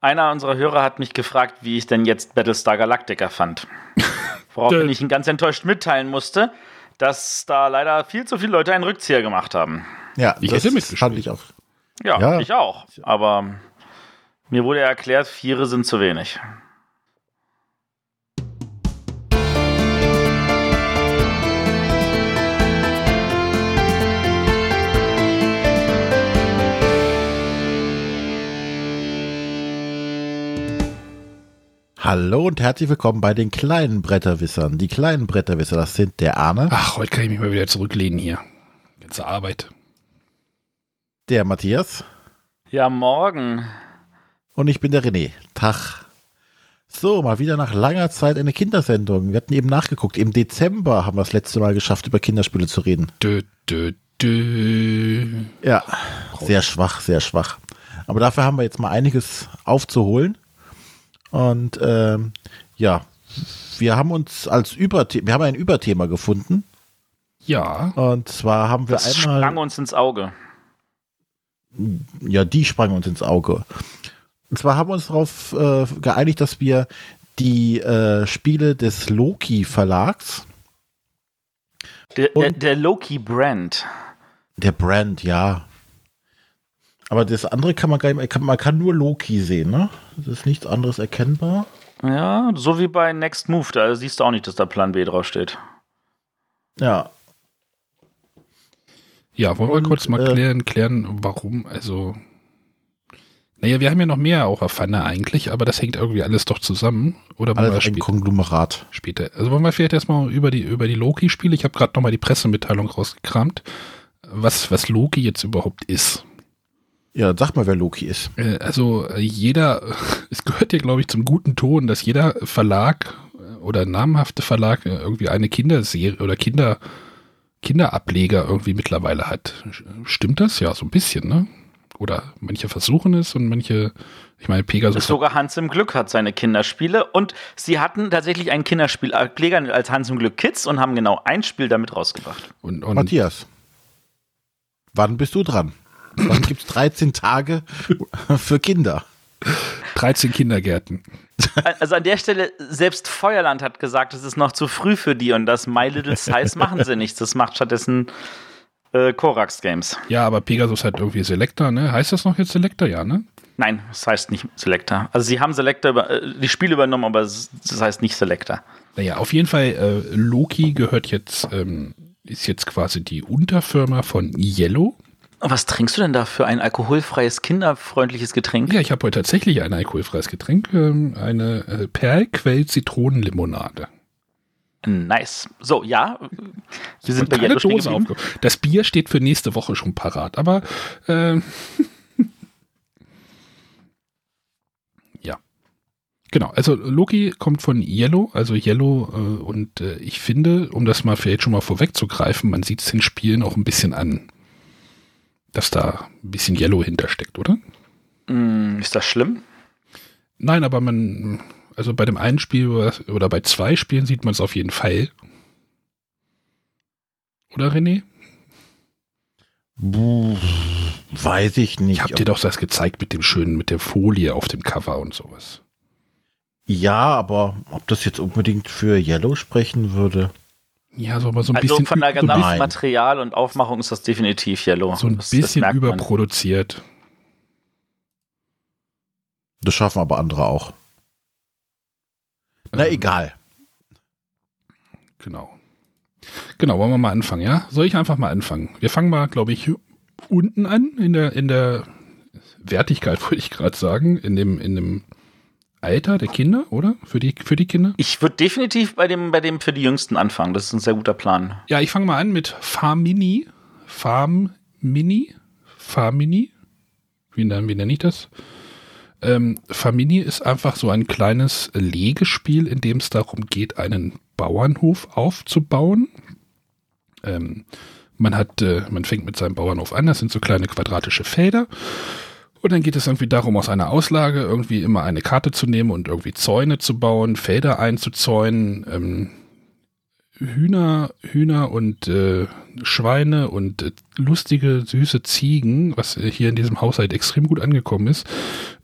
Einer unserer Hörer hat mich gefragt, wie ich denn jetzt Battlestar Galactica fand. Woraufhin ich ihn ganz enttäuscht mitteilen musste, dass da leider viel zu viele Leute einen Rückzieher gemacht haben. Ja, Ich das hätte mitgespielt. ich auch. Ja, Ja. ich auch. Aber mir wurde erklärt, Viere sind zu wenig. Hallo und herzlich willkommen bei den kleinen Bretterwissern. Die kleinen Bretterwisser, das sind der Arne, Ach, heute kann ich mich mal wieder zurücklehnen hier. Ganze Arbeit. der Matthias Ja, morgen. und ich bin der René. Tag. So, mal wieder nach langer Zeit eine Kindersendung. Wir hatten eben nachgeguckt. Im Dezember haben wir das letzte Mal geschafft, über Kinderspiele zu reden. Dö, dö, dö. Ja, sehr schwach, sehr schwach. Aber dafür haben wir jetzt mal einiges aufzuholen. Und ähm, ja, wir haben uns als Überthema, wir haben ein Überthema gefunden. Ja, Und zwar haben wir Das einmal. sprang uns ins Auge. Ja, die sprangen uns ins Auge. Und zwar haben wir uns darauf äh, geeinigt, dass wir die äh, Spiele des Loki Verlags, Der, der, der Loki-Brand. der Brand, ja. Aber das andere kann man gar nicht, kann, man kann nur Loki sehen, ne? Das ist nichts anderes erkennbar. Ja, so wie bei Next Move. Da siehst du auch nicht, dass da Plan B draufsteht. Ja, ja, wollen wir Und, kurz mal äh, klären, klären, warum, also. Naja, wir haben ja noch mehr auch erfahren eigentlich, aber das hängt irgendwie alles doch zusammen. Oder alles ein später, Konglomerat. später? Also wollen wir vielleicht erstmal über die, über die Loki-Spiele, ich habe gerade nochmal die Pressemitteilung rausgekramt, was, was Loki jetzt überhaupt ist. Ja, sag mal, wer Loki ist. Äh, Also äh, jeder, es gehört ja, glaube ich, zum guten Ton, dass jeder Verlag äh, oder namhafte Verlag irgendwie eine Kinderserie oder Kinder, Kinderableger irgendwie mittlerweile hat. Stimmt das? Ja, so ein bisschen, ne? Oder manche versuchen es und manche, ich meine, Pegasus. Sogar Hans im Glück hat seine Kinderspiele und sie hatten tatsächlich einen Kinderspielableger als Hans im Glück Kids und haben genau ein Spiel damit rausgebracht. Und, und Matthias. Wann bist du dran? Wann gibt's 13 Tage für Kinder? 13 Kindergärten. Also an der Stelle, selbst Feuerland hat gesagt, es ist noch zu früh für die und das My Little Size machen sie nicht. Das macht stattdessen äh, Korax Games. Ja, aber Pegasus hat irgendwie Selector, ne? Heißt das noch jetzt Selector, ja, ne? Nein, das heißt nicht Selector. Also sie haben Selector über, äh, die Spiele übernommen, aber es- das heißt nicht Selector. Naja, auf jeden Fall, äh, Loki gehört jetzt, ähm, ist jetzt quasi die Unterfirma von Yellow. Was trinkst du denn da für ein alkoholfreies, kinderfreundliches Getränk? Ja, ich habe heute tatsächlich ein alkoholfreies Getränk, ähm, eine äh, Perlquell-Zitronenlimonade. Nice. So, ja, wir sind bei Yellow Dose geblieben. aufge- Das Bier steht für nächste Woche schon parat, aber äh, ja. Genau, also Loki kommt von Yellow, also Yellow äh, und äh, ich finde, um das mal vielleicht schon mal vorwegzugreifen, man sieht es den Spielen auch ein bisschen an, dass da ein bisschen Yellow hintersteckt, oder? Hm, ist das schlimm? Nein, aber man, also bei dem einen Spiel oder bei zwei Spielen sieht man es auf jeden Fall. Oder René? Buh, weiß ich nicht. Ich hab dir doch das gezeigt mit dem schönen, mit der Folie auf dem Cover und sowas. ja, aber ob das jetzt unbedingt für Yellow sprechen würde? Ja, so aber so ein Also bisschen, von der so ein gesamten Nein. Material und Aufmachung ist das definitiv Yellow. so ein das, das bisschen man. überproduziert. Das schaffen aber andere auch. Na Ähm, egal. Genau. Genau, wollen wir mal anfangen, ja? Soll ich einfach mal anfangen? Wir fangen mal, glaube ich, unten an, in der, in der Wertigkeit, wollte ich gerade sagen, in dem, in dem Alter der Kinder, oder? Für die, für die Kinder? Ich würde definitiv bei dem, bei dem für die Jüngsten anfangen. Das ist ein sehr guter Plan. Ja, ich fange mal an mit Farm Mini. Farm Mini. Farm Mini. Wie, wie nenne ich das? Ähm, Farm Mini ist einfach so ein kleines Legespiel, in dem es darum geht, einen Bauernhof aufzubauen. Ähm, man hat, äh, man fängt mit seinem Bauernhof an, das sind so kleine quadratische Felder. Und dann geht es irgendwie darum, aus einer Auslage irgendwie immer eine Karte zu nehmen und irgendwie Zäune zu bauen, Felder einzuzäunen, ähm, Hühner, Hühner und äh, Schweine und äh, lustige, süße Ziegen, was hier in diesem Haushalt extrem gut angekommen ist,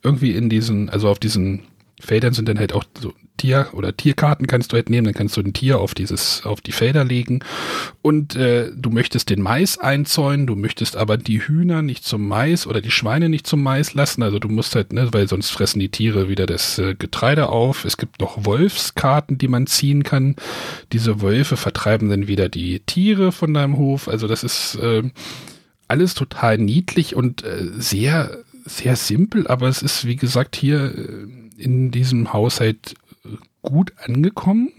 irgendwie in diesen, also auf diesen Feldern sind dann halt auch so Tier- oder Tierkarten kannst du halt nehmen, dann kannst du ein Tier auf dieses, auf die Felder legen und äh, du möchtest den Mais einzäunen, du möchtest aber die Hühner nicht zum Mais oder die Schweine nicht zum Mais lassen, also du musst halt, ne, weil sonst fressen die Tiere wieder das äh, Getreide auf. Es gibt noch Wolfskarten, die man ziehen kann. Diese Wölfe vertreiben dann wieder die Tiere von deinem Hof, also das ist äh, alles total niedlich und äh, sehr, sehr simpel, aber es ist, wie gesagt, hier äh, in diesem Haushalt gut angekommen,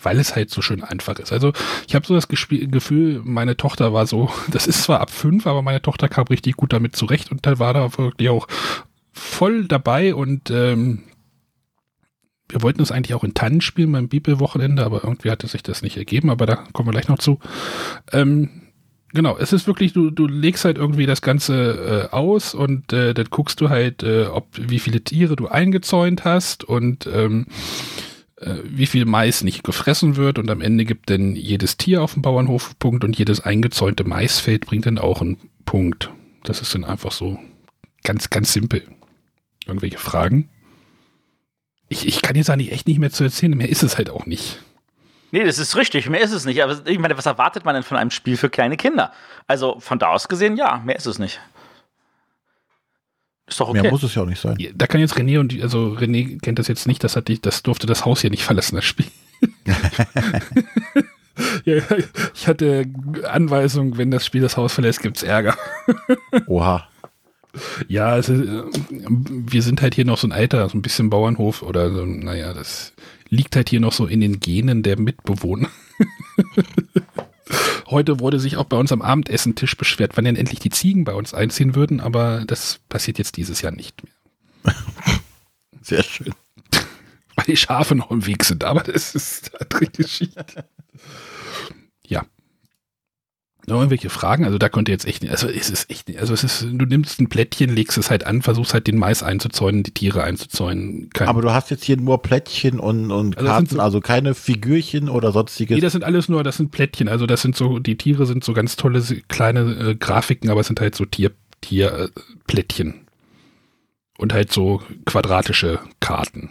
weil es halt so schön einfach ist. Also ich habe so das Gefühl, meine Tochter war so, das ist zwar ab fünf, aber meine Tochter kam richtig gut damit zurecht und da war da wirklich auch voll dabei und ähm, wir wollten es eigentlich auch in Tannen spielen beim Bibelwochenende, aber irgendwie hatte sich das nicht ergeben, aber da kommen wir gleich noch zu. Ähm, genau, es ist wirklich, du, du legst halt irgendwie das Ganze äh, aus und äh, dann guckst du halt, äh, ob wie viele Tiere du eingezäunt hast und ähm, äh, wie viel Mais nicht gefressen wird und am Ende gibt dann jedes Tier auf dem Bauernhof Punkt und jedes eingezäunte Maisfeld bringt dann auch einen Punkt. Das ist dann einfach so ganz, ganz simpel. Irgendwelche Fragen? Ich, ich kann jetzt eigentlich echt nicht mehr zu erzählen, mehr ist es halt auch nicht. Nee, das ist richtig, mehr ist es nicht. Aber ich meine, was erwartet man denn von einem Spiel für kleine Kinder? Also von da aus gesehen, ja, mehr ist es nicht. Ist doch okay. Mehr muss es ja auch nicht sein. Da kann jetzt René und also René kennt das jetzt nicht, das hat die, das durfte das Haus hier nicht verlassen, das Spiel. ja, ich hatte Anweisung, wenn das Spiel das Haus verlässt, gibt es Ärger. Oha. Ja, also, wir sind halt hier noch so ein alter, so ein bisschen Bauernhof oder so, naja, das liegt halt hier noch so in den Genen der Mitbewohner. Heute wurde sich auch bei uns am Abendessentisch beschwert, wann denn endlich die Ziegen bei uns einziehen würden, aber das passiert jetzt dieses Jahr nicht mehr. Sehr schön. Weil die Schafe noch im Weg sind, aber das ist eine andere Geschichte. Ja. Noch irgendwelche Fragen? Also da konnte jetzt echt nicht, also es ist echt nicht, also es ist, du nimmst ein Plättchen, legst es halt an, versuchst halt den Mais einzuzäunen, die Tiere einzuzäunen. Kein Aber du hast jetzt hier nur Plättchen und, und also Karten, so, also keine Figürchen oder sonstiges. Nee, das sind alles nur, das sind Plättchen, also das sind so, die Tiere sind so ganz tolle kleine äh, Grafiken, aber es sind halt so Tier, Tierplättchen. Äh, und halt so quadratische Karten.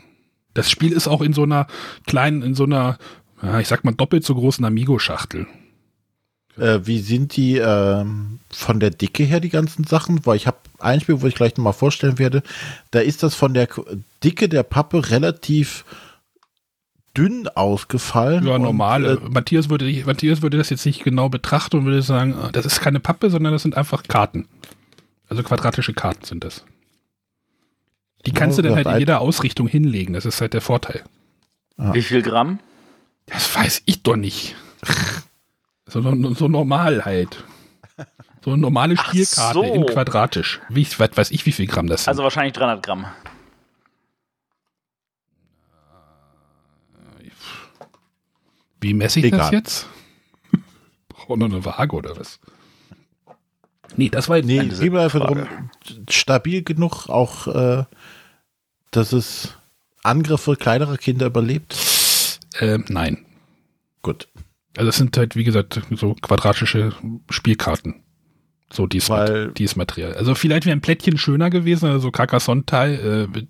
Das Spiel ist auch in so einer kleinen, in so einer, ja, ich sag mal, doppelt so großen Amigo-Schachtel. Äh, wie sind die äh, von der Dicke her, die ganzen Sachen? Weil ich habe ein Spiel, wo ich gleich nochmal vorstellen werde. Da ist das von der Dicke der Pappe relativ dünn ausgefallen. Ja, normal. Und, äh, Matthias, würde, Matthias würde das jetzt nicht genau betrachten und würde sagen, ah, das ist keine Pappe, sondern das sind einfach Karten. Also quadratische Karten sind das. Die kannst ja, du dann halt in jeder Ausrichtung hinlegen. Das ist halt der Vorteil. Ah. Wie viel Gramm? Das weiß ich doch nicht. So, so normal halt. So eine normale Spielkarte so. in quadratisch. Wie, was weiß ich, wie viel Gramm das sind. Also wahrscheinlich 300 Gramm. Wie messe ich Egal. das jetzt? Braucht noch eine Waage oder was? Nee, das war jetzt nee, geht einfach darum, stabil genug auch, äh, dass es Angriffe kleinerer Kinder überlebt? Äh, nein. Gut. Also es sind halt, wie gesagt, so quadratische Spielkarten. So dies, Weil, dies Material. Also vielleicht wäre ein Plättchen schöner gewesen, also Carcassonne-Teil, äh,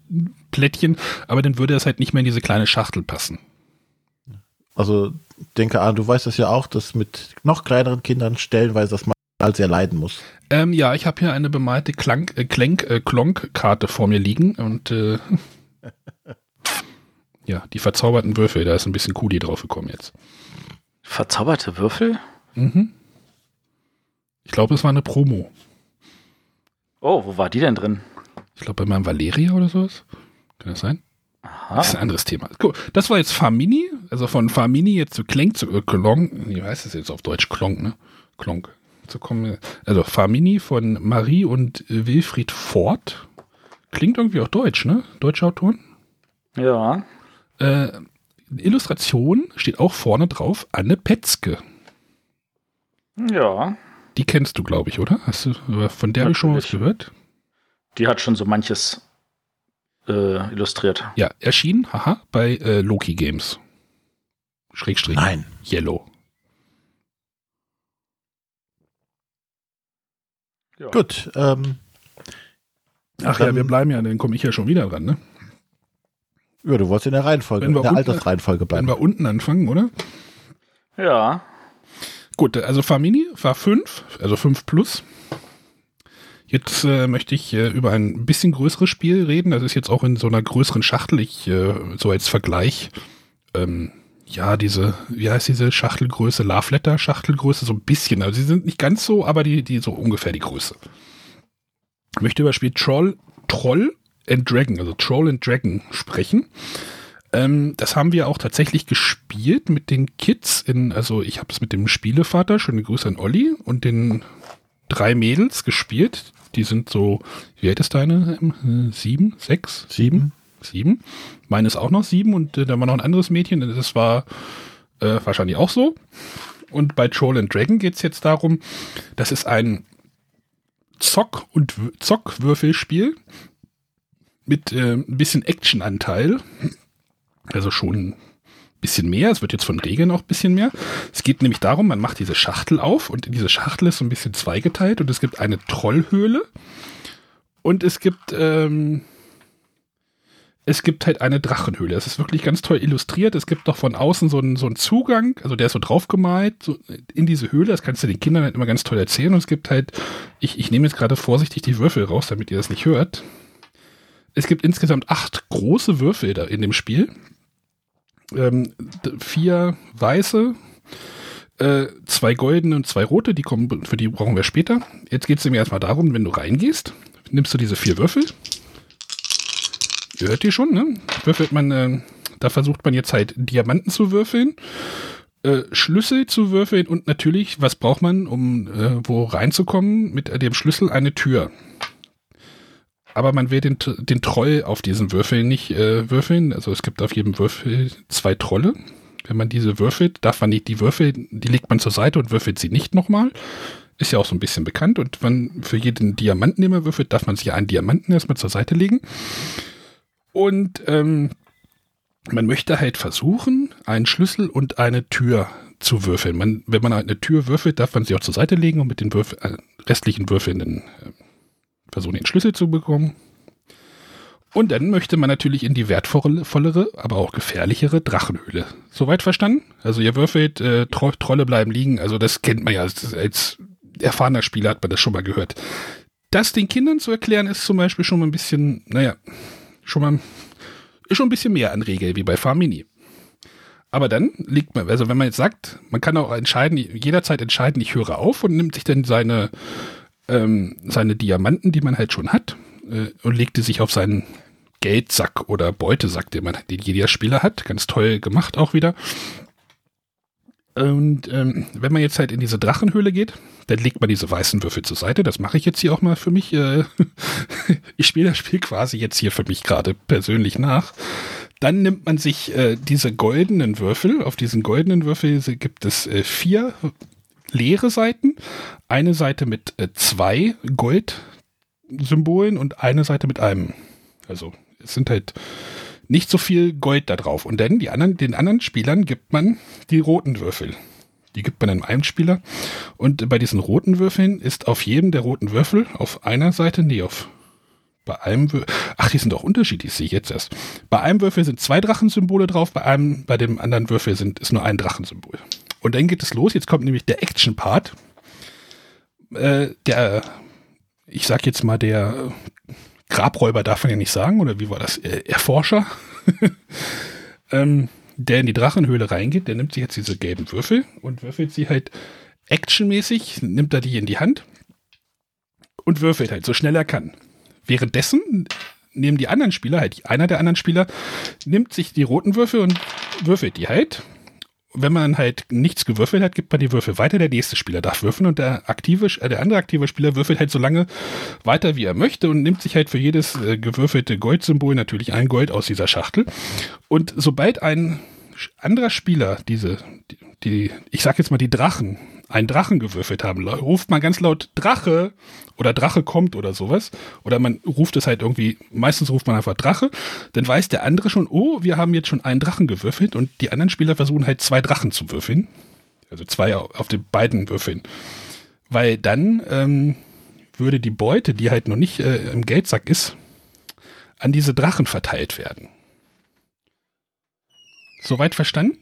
Plättchen, aber dann würde es halt nicht mehr in diese kleine Schachtel passen. Also denke an, du weißt das ja auch, dass mit noch kleineren Kindern stellenweise das mal sehr leiden muss. Ähm, ja, ich habe hier eine bemalte Klank, äh, Klenk, äh, Klonk-Karte vor mir liegen und äh, ja, die verzauberten Würfel, da ist ein bisschen Kuli drauf gekommen jetzt. Verzauberte Würfel? Mhm. Ich glaube, es war eine Promo. Oh, wo war die denn drin? Ich glaube, bei meinem Valeria oder sowas. Kann das sein? Aha. Das ist ein anderes Thema. Cool. Das war jetzt Farmini, also von Farmini jetzt zu Klenk zu äh, Klonk. Wie heißt das jetzt auf Deutsch? Klonk, ne? Klonk. Zu kommen. Also Farmini von Marie und Wilfried Ford. Klingt irgendwie auch deutsch, ne? Deutsche Autoren. Ja. Äh, Illustration steht auch vorne drauf Anne Petzke. Ja. Die kennst du, glaube ich, oder? Hast du von der habe ich schon was gehört? Die hat schon so manches äh, illustriert. Ja, erschienen, haha, bei äh, Loki Games. Schrägstrich. Nein. Yellow. Ja. Gut. Ähm, Ach ja, wir bleiben ja, dann komme ich ja schon wieder dran, ne? Ja, du wolltest in der Reihenfolge, in der Altersreihenfolge bleiben. Wenn wir unten anfangen, oder? Ja. Gut, also Famini war 5, also 5 plus. Jetzt äh, möchte ich äh, über ein bisschen größeres Spiel reden. Das ist jetzt auch in so einer größeren Schachtel. Ich, äh, so als Vergleich, ähm, ja, diese, wie heißt diese Schachtelgröße? Love Letter Schachtelgröße, so ein bisschen. Also sie sind nicht ganz so, aber die, die so ungefähr die Größe. Ich möchte über das Spiel Troll, Troll and Dragon, also Troll and Dragon sprechen. Ähm, das haben wir auch tatsächlich gespielt mit den Kids in, also ich habe es mit dem Spielevater, schöne Grüße an Olli, und den drei Mädels gespielt. Die sind so, wie alt ist deine? Ähm, sieben, sechs, sieben, sieben. Meine ist auch noch sieben und äh, da war noch ein anderes Mädchen, das war äh, wahrscheinlich auch so. Und bei Troll and Dragon geht es jetzt darum, das ist ein Zock- und Zockwürfelspiel mit äh, ein bisschen Actionanteil. Also schon ein bisschen mehr. Es wird jetzt von Regeln auch ein bisschen mehr. Es geht nämlich darum, man macht diese Schachtel auf und diese Schachtel ist so ein bisschen zweigeteilt und es gibt eine Trollhöhle und es gibt ähm, es gibt halt eine Drachenhöhle. Es ist wirklich ganz toll illustriert. Es gibt doch von außen so einen, so einen Zugang, also der ist so draufgemalt, so in diese Höhle. Das kannst du den Kindern halt immer ganz toll erzählen. Und es gibt halt, ich, ich nehme jetzt gerade vorsichtig die Würfel raus, damit ihr das nicht hört. Es gibt insgesamt acht große Würfel da in dem Spiel. Ähm, vier weiße, äh, zwei goldene und zwei rote, die kommen, für die brauchen wir später. Jetzt geht es nämlich erstmal darum, wenn du reingehst, nimmst du diese vier Würfel Ihr hört die schon, ne? Würfelt man, äh, da versucht man jetzt halt Diamanten zu würfeln, äh, Schlüssel zu würfeln und natürlich, was braucht man, um äh, wo reinzukommen? Mit dem Schlüssel eine Tür. Aber man will den, den Troll auf diesen Würfeln nicht äh, würfeln. Also es gibt auf jedem Würfel zwei Trolle. Wenn man diese würfelt, darf man nicht die Würfel, die legt man zur Seite und würfelt sie nicht nochmal. Ist ja auch so ein bisschen bekannt. Und wenn für jeden Diamanten, den man würfelt, darf man sich einen Diamanten erstmal zur Seite legen. Und ähm, man möchte halt versuchen, einen Schlüssel und eine Tür zu würfeln. Man, wenn man eine Tür würfelt, darf man sie auch zur Seite legen und mit den Würfel, äh, restlichen Würfeln den, äh, versuchen, den Schlüssel zu bekommen. Und dann möchte man natürlich in die wertvollere, aber auch gefährlichere Drachenhöhle. Soweit verstanden? Also ihr würfelt, äh, Tro Trolle bleiben liegen. Also das kennt man ja als, erfahrener Spieler hat man das schon mal gehört. Das den Kindern zu erklären, ist zum Beispiel schon mal ein bisschen, naja, schon mal ist schon ein bisschen mehr an Regeln wie bei Farmini. Aber dann liegt man, also wenn man jetzt sagt, man kann auch entscheiden, jederzeit entscheiden, ich höre auf und nimmt sich dann seine, ähm, seine Diamanten, die man halt schon hat, äh, und legt die sich auf seinen Geldsack oder Beutesack, den man, den jeder Spieler hat. Ganz toll gemacht auch wieder. Und ähm, wenn man jetzt halt in diese Drachenhöhle geht, dann legt man diese weißen Würfel zur Seite. Das mache ich jetzt hier auch mal für mich. Äh, ich spiele das Spiel quasi jetzt hier für mich gerade persönlich nach. Dann nimmt man sich äh, diese goldenen Würfel. Auf diesen goldenen Würfel gibt es äh, vier leere Seiten. Eine Seite mit äh, zwei Goldsymbolen und eine Seite mit einem. Also es sind halt nicht so viel Gold da drauf. Und dann die anderen, den anderen Spielern gibt man die roten Würfel. Die gibt man einem Spieler. Und bei diesen roten Würfeln ist auf jedem der roten Würfel auf einer Seite, nee, auf bei einem Würfel, ach, die sind doch unterschiedlich, sehe ich jetzt erst. Bei einem Würfel sind zwei Drachensymbole drauf, bei einem, bei dem anderen Würfel sind, ist nur ein Drachensymbol. Und dann geht es los, jetzt kommt nämlich der Action-Part. Äh, der, ich sag jetzt mal, der Grabräuber darf man ja nicht sagen, oder wie war das? Erforscher, ähm, der in die Drachenhöhle reingeht, der nimmt sich jetzt diese gelben Würfel und würfelt sie halt actionmäßig, nimmt er die in die Hand und würfelt halt so schnell er kann. Währenddessen nehmen die anderen Spieler, halt einer der anderen Spieler, nimmt sich die roten Würfel und würfelt die halt wenn man halt nichts gewürfelt hat, gibt man die Würfel weiter. Der nächste Spieler darf würfeln und der aktive, äh, der andere aktive Spieler würfelt halt so lange weiter, wie er möchte und nimmt sich halt für jedes äh, gewürfelte Goldsymbol natürlich ein Gold aus dieser Schachtel. Und sobald ein anderer Spieler diese, die, die ich sag jetzt mal die Drachen einen Drachen gewürfelt haben, ruft man ganz laut Drache oder Drache kommt oder sowas. Oder man ruft es halt irgendwie, meistens ruft man einfach Drache, dann weiß der andere schon, oh, wir haben jetzt schon einen Drachen gewürfelt und die anderen Spieler versuchen halt zwei Drachen zu würfeln. Also zwei auf den beiden Würfeln. Weil dann ähm, würde die Beute, die halt noch nicht äh, im Geldsack ist, an diese Drachen verteilt werden. Soweit verstanden?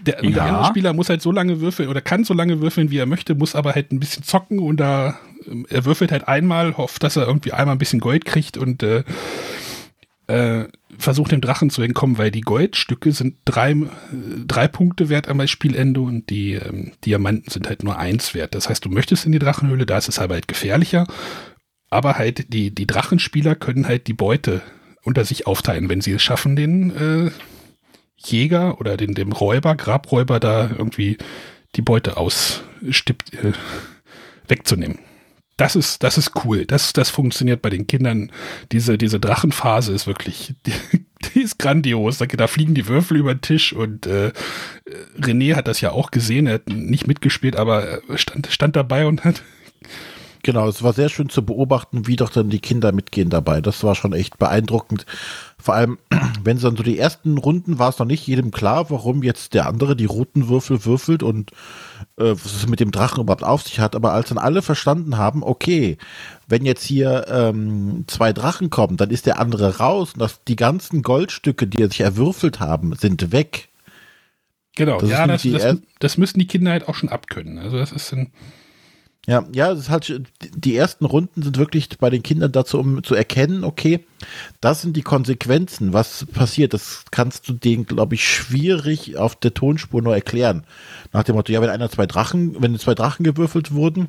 Der, ja. der, andere Spieler muss halt so lange würfeln oder kann so lange würfeln, wie er möchte, muss aber halt ein bisschen zocken und da er würfelt halt einmal, hofft, dass er irgendwie einmal ein bisschen Gold kriegt und äh, äh, versucht dem Drachen zu entkommen, weil die Goldstücke sind drei, drei Punkte wert am Spielende und die ähm, Diamanten sind halt nur eins wert. Das heißt, du möchtest in die Drachenhöhle, da ist es halt gefährlicher. Aber halt die, die Drachenspieler können halt die Beute unter sich aufteilen, wenn sie es schaffen, den äh, Jäger oder den, dem Räuber, Grabräuber da irgendwie die Beute ausstippt, äh, wegzunehmen. Das ist, das ist cool. Das, das funktioniert bei den Kindern. Diese, diese Drachenphase ist wirklich, die, die ist grandios. Da, da, fliegen die Würfel über den Tisch und äh, René hat das ja auch gesehen. Er hat nicht mitgespielt, aber stand, stand dabei und hat Genau, es war sehr schön zu beobachten, wie doch dann die Kinder mitgehen dabei. Das war schon echt beeindruckend. Vor allem, wenn es dann so die ersten Runden war es noch nicht jedem klar, warum jetzt der andere die roten Würfel würfelt und äh, was es mit dem Drachen überhaupt auf sich hat. Aber als dann alle verstanden haben, okay, wenn jetzt hier ähm, zwei Drachen kommen, dann ist der andere raus und das, die ganzen Goldstücke, die er sich erwürfelt haben, sind weg. Genau, das ja, das, das, das, müssen die Kinder halt auch schon abkönnen. Also das ist ein ja, ja, das ist halt, die ersten Runden sind wirklich bei den Kindern dazu, um zu erkennen, okay, das sind die Konsequenzen, was passiert. Das kannst du denen, glaube ich, schwierig auf der Tonspur nur erklären. Nach dem Motto, ja, wenn einer zwei Drachen, wenn zwei Drachen gewürfelt wurden,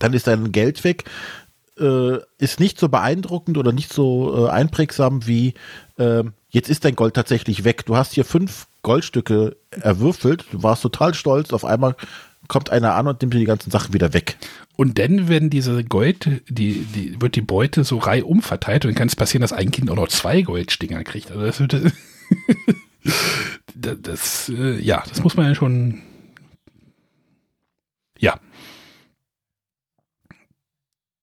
dann ist dein Geld weg. Äh, ist nicht so beeindruckend oder nicht so äh, einprägsam wie, äh, jetzt ist dein Gold tatsächlich weg. Du hast hier fünf Goldstücke erwürfelt, du warst total stolz, auf einmal kommt einer an und nimmt dir die ganzen Sachen wieder weg. Und dann werden diese Gold, die, die, wird die Beute so reihum verteilt und dann kann es passieren, dass ein Kind auch noch zwei Goldstinger kriegt. Also das wird, das, das äh, ja, das muss man ja schon, ja.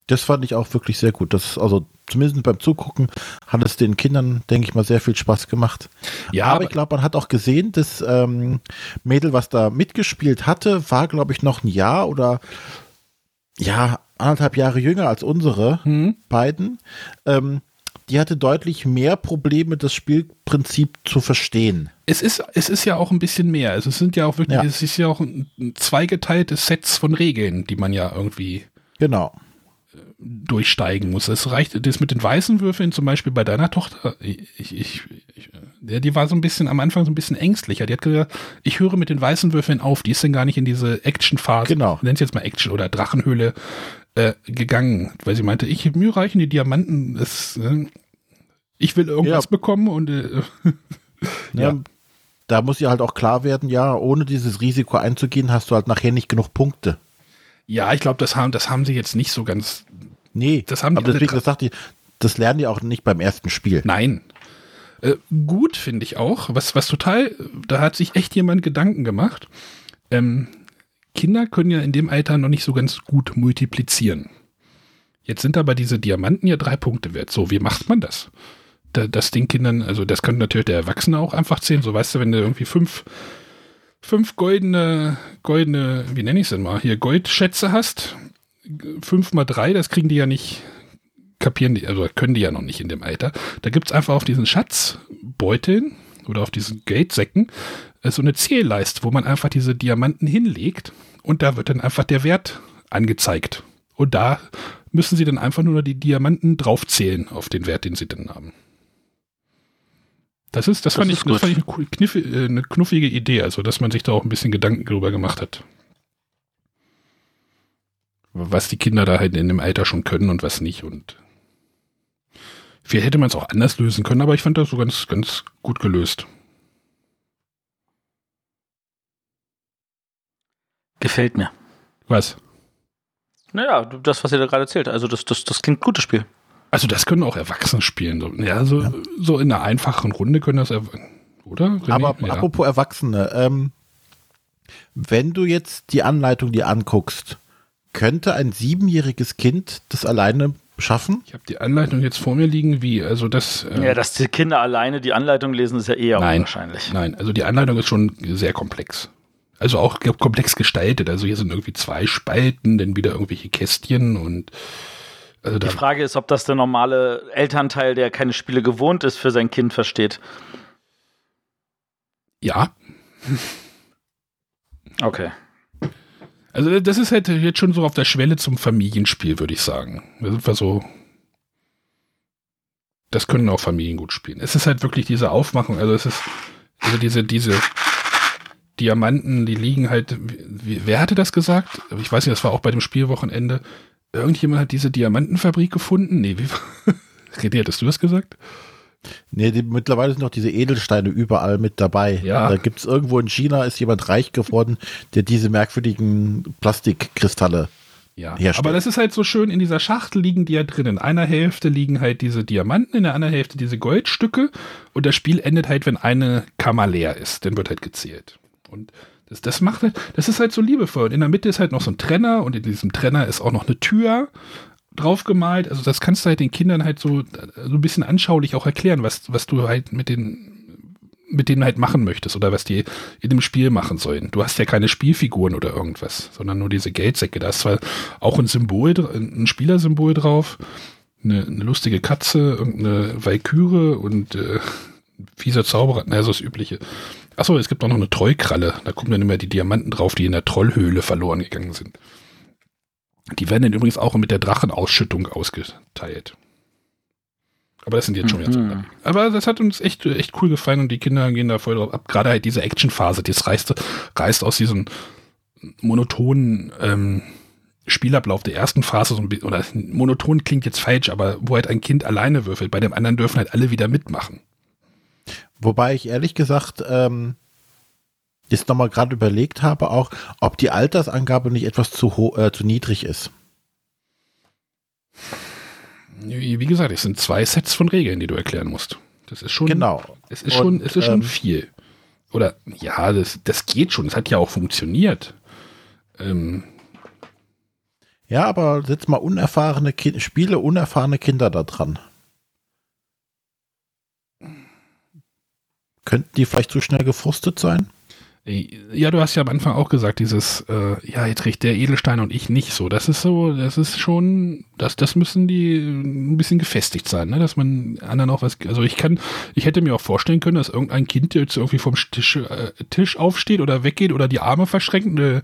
Das fand ich auch wirklich sehr gut. Das, also zumindest beim Zugucken hat es den Kindern, denke ich mal, sehr viel Spaß gemacht. Ja, aber, aber ich glaube, man hat auch gesehen, das ähm, Mädel, was da mitgespielt hatte, war, glaube ich, noch ein Jahr oder ja, anderthalb Jahre jünger als unsere mhm. beiden. Ähm, die hatte deutlich mehr Probleme, das Spielprinzip zu verstehen. Es ist, es ist ja auch ein bisschen mehr. Also es sind ja auch wirklich, ja. es ist ja auch ein, ein zweigeteiltes Sets von Regeln, die man ja irgendwie genau durchsteigen muss. Es reicht, das mit den weißen Würfeln zum Beispiel bei deiner Tochter, ich, ich, ich, die war so ein bisschen am Anfang so ein bisschen ängstlicher. Die hat gesagt, ich höre mit den weißen Würfeln auf, die ist denn gar nicht in diese Action-Phase, genau. nennt jetzt mal Action oder Drachenhöhle äh, gegangen, weil sie meinte, ich mir reichen die Diamanten, das, äh, ich will irgendwas ja. bekommen und äh, ja. ja. Da muss ihr halt auch klar werden, ja, ohne dieses Risiko einzugehen, hast du halt nachher nicht genug Punkte. Ja, ich glaube, das haben, das haben sie jetzt nicht so ganz. Nee, das haben aber deswegen, das sagt die, das lernen die auch nicht beim ersten Spiel. Nein. Äh, gut finde ich auch. Was, was total, da hat sich echt jemand Gedanken gemacht. Ähm, Kinder können ja in dem Alter noch nicht so ganz gut multiplizieren. Jetzt sind aber diese Diamanten ja drei Punkte wert. So, wie macht man das? Da, das den Kindern, also das könnte natürlich der Erwachsene auch einfach zählen. So, weißt du, wenn du irgendwie fünf fünf goldene, goldene, wie nenne ich es denn mal, hier Goldschätze hast, fünf mal drei, das kriegen die ja nicht, kapieren die, also können die ja noch nicht in dem Alter. Da gibt es einfach auf diesen Schatzbeuteln oder auf diesen Geldsäcken äh, so eine Zählleiste, wo man einfach diese Diamanten hinlegt und da wird dann einfach der Wert angezeigt. Und da müssen sie dann einfach nur die Diamanten draufzählen auf den Wert, den sie dann haben. Das ist, das, das fand, ist ich, das fand ich eine, Kniff, äh, eine knuffige Idee, also dass man sich da auch ein bisschen Gedanken drüber gemacht hat. Was die Kinder da halt in dem Alter schon können und was nicht und vielleicht hätte man es auch anders lösen können, aber ich fand das so ganz, ganz gut gelöst. Gefällt mir. Was? Naja, das, was ihr da gerade erzählt. Also das, das, das klingt gutes Spiel. Also das können auch Erwachsene spielen. So, ja, so, ja. so in einer einfachen Runde können das, oder? René? Aber ja. apropos Erwachsene, ähm, Wenn du jetzt die Anleitung dir anguckst, könnte ein siebenjähriges Kind das alleine schaffen? Ich habe die Anleitung jetzt vor mir liegen, wie, also das. Äh ja, dass die Kinder alleine die Anleitung lesen, ist ja eher nein, unwahrscheinlich. Nein, also die Anleitung ist schon sehr komplex. Also auch komplex gestaltet. Also hier sind irgendwie zwei Spalten, dann wieder irgendwelche Kästchen und also die Frage ist, ob das der normale Elternteil, der keine Spiele gewohnt ist, für sein Kind versteht. Ja. Okay. Also das ist halt jetzt schon so auf der Schwelle zum Familienspiel, würde ich sagen. Da sind so. Das können auch Familien gut spielen. Es ist halt wirklich diese Aufmachung, also es ist, also diese, diese Diamanten, die liegen halt, wer hatte das gesagt? Ich weiß nicht, das war auch bei dem Spielwochenende. Irgendjemand hat diese Diamantenfabrik gefunden? Nee, wie, René, hattest du das gesagt? Nee, die, mittlerweile sind noch diese Edelsteine überall mit dabei. Ja. Da gibt es irgendwo in China, ist jemand reich geworden, der diese merkwürdigen Plastikkristalle ja, herstellt. aber das ist halt so schön, in dieser Schachtel liegen die ja drin. In einer Hälfte liegen halt diese Diamanten, in der anderen Hälfte diese Goldstücke und das Spiel endet halt, wenn eine Kammer leer ist. Dann wird halt gezählt. Und das, das macht halt, das ist halt so liebevoll. Und in der Mitte ist halt noch so ein Trenner und in diesem Trenner ist auch noch eine Tür drauf gemalt. Also das kannst du halt den Kindern halt so, so ein bisschen anschaulich auch erklären, was, was du halt mit den mit denen halt machen möchtest oder was die in dem Spiel machen sollen. Du hast ja keine Spielfiguren oder irgendwas, sondern nur diese Geldsäcke. Da ist zwar auch ein Symbol, ein Spielersymbol drauf, eine, eine lustige Katze, irgendeine Valkyrie und äh, fieser Zauberer, naja, so das Übliche. Achso, es gibt auch noch eine Treukralle. Da kommen dann immer die Diamanten drauf, die in der Trollhöhle verloren gegangen sind. Die werden dann übrigens auch mit der Drachenausschüttung ausgeteilt. Aber das sind jetzt schon wieder mhm. zu Aber das hat uns echt, echt cool gefallen und die Kinder gehen da voll drauf ab. Gerade halt diese Actionphase, die reißt, reißt aus diesem monotonen ähm, Spielablauf der ersten Phase so ein bisschen, oder monoton klingt jetzt falsch, aber wo halt ein Kind alleine würfelt, bei dem anderen dürfen halt alle wieder mitmachen. Wobei ich ehrlich gesagt ähm, jetzt nochmal gerade überlegt habe, auch, ob die Altersangabe nicht etwas zu, äh, zu niedrig ist. Wie gesagt, es sind zwei Sets von Regeln, die du erklären musst. Das ist schon. Genau. Es ist schon, es ist schon ähm, viel. Oder ja, das, das geht schon. Es hat ja auch funktioniert. Ähm, ja, aber setz mal unerfahrene Ki Spiele, unerfahrene Kinder da dran. Könnten die vielleicht zu schnell gefrustet sein? Ja, du hast ja am Anfang auch gesagt, dieses, äh, ja, jetzt riecht der Edelstein und ich nicht so. Das ist so, das ist schon, das, das müssen die ein bisschen gefestigt sein, ne? dass man anderen auch was, also ich kann, ich hätte mir auch vorstellen können, dass irgendein Kind jetzt irgendwie vom Tisch, äh, Tisch aufsteht oder weggeht oder die Arme verschränkt, eine,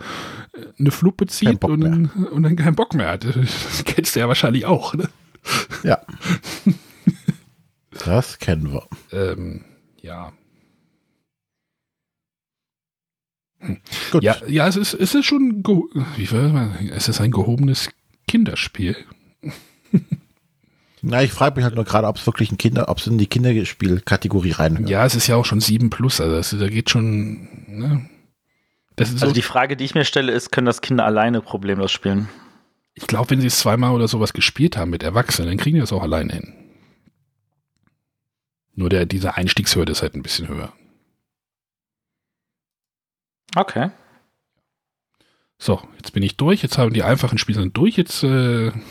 eine Fluppe zieht und, und, dann keinen Bock mehr hat. Das kennst du ja wahrscheinlich auch, ne? Ja. das kennen wir. Ähm, ja. Gut. Ja, ja, es ist, es ist schon, wie will man, es ist ein gehobenes Kinderspiel. Na, ich frage mich halt nur gerade, ob es wirklich ein Kinder, ob es in die Kinderspielkategorie rein. Ja, es ist ja auch schon 7 plus, also das, da geht schon. Ne? also so die Frage, die ich mir stelle, ist, können das Kinder alleine problemlos spielen? Ich glaube, wenn sie es zweimal oder sowas gespielt haben mit Erwachsenen, dann kriegen die das auch alleine hin. Nur der, diese Einstiegshürde ist halt ein bisschen höher. Okay. So, jetzt bin ich durch. Jetzt haben die einfachen Spiele durch. Jetzt. Äh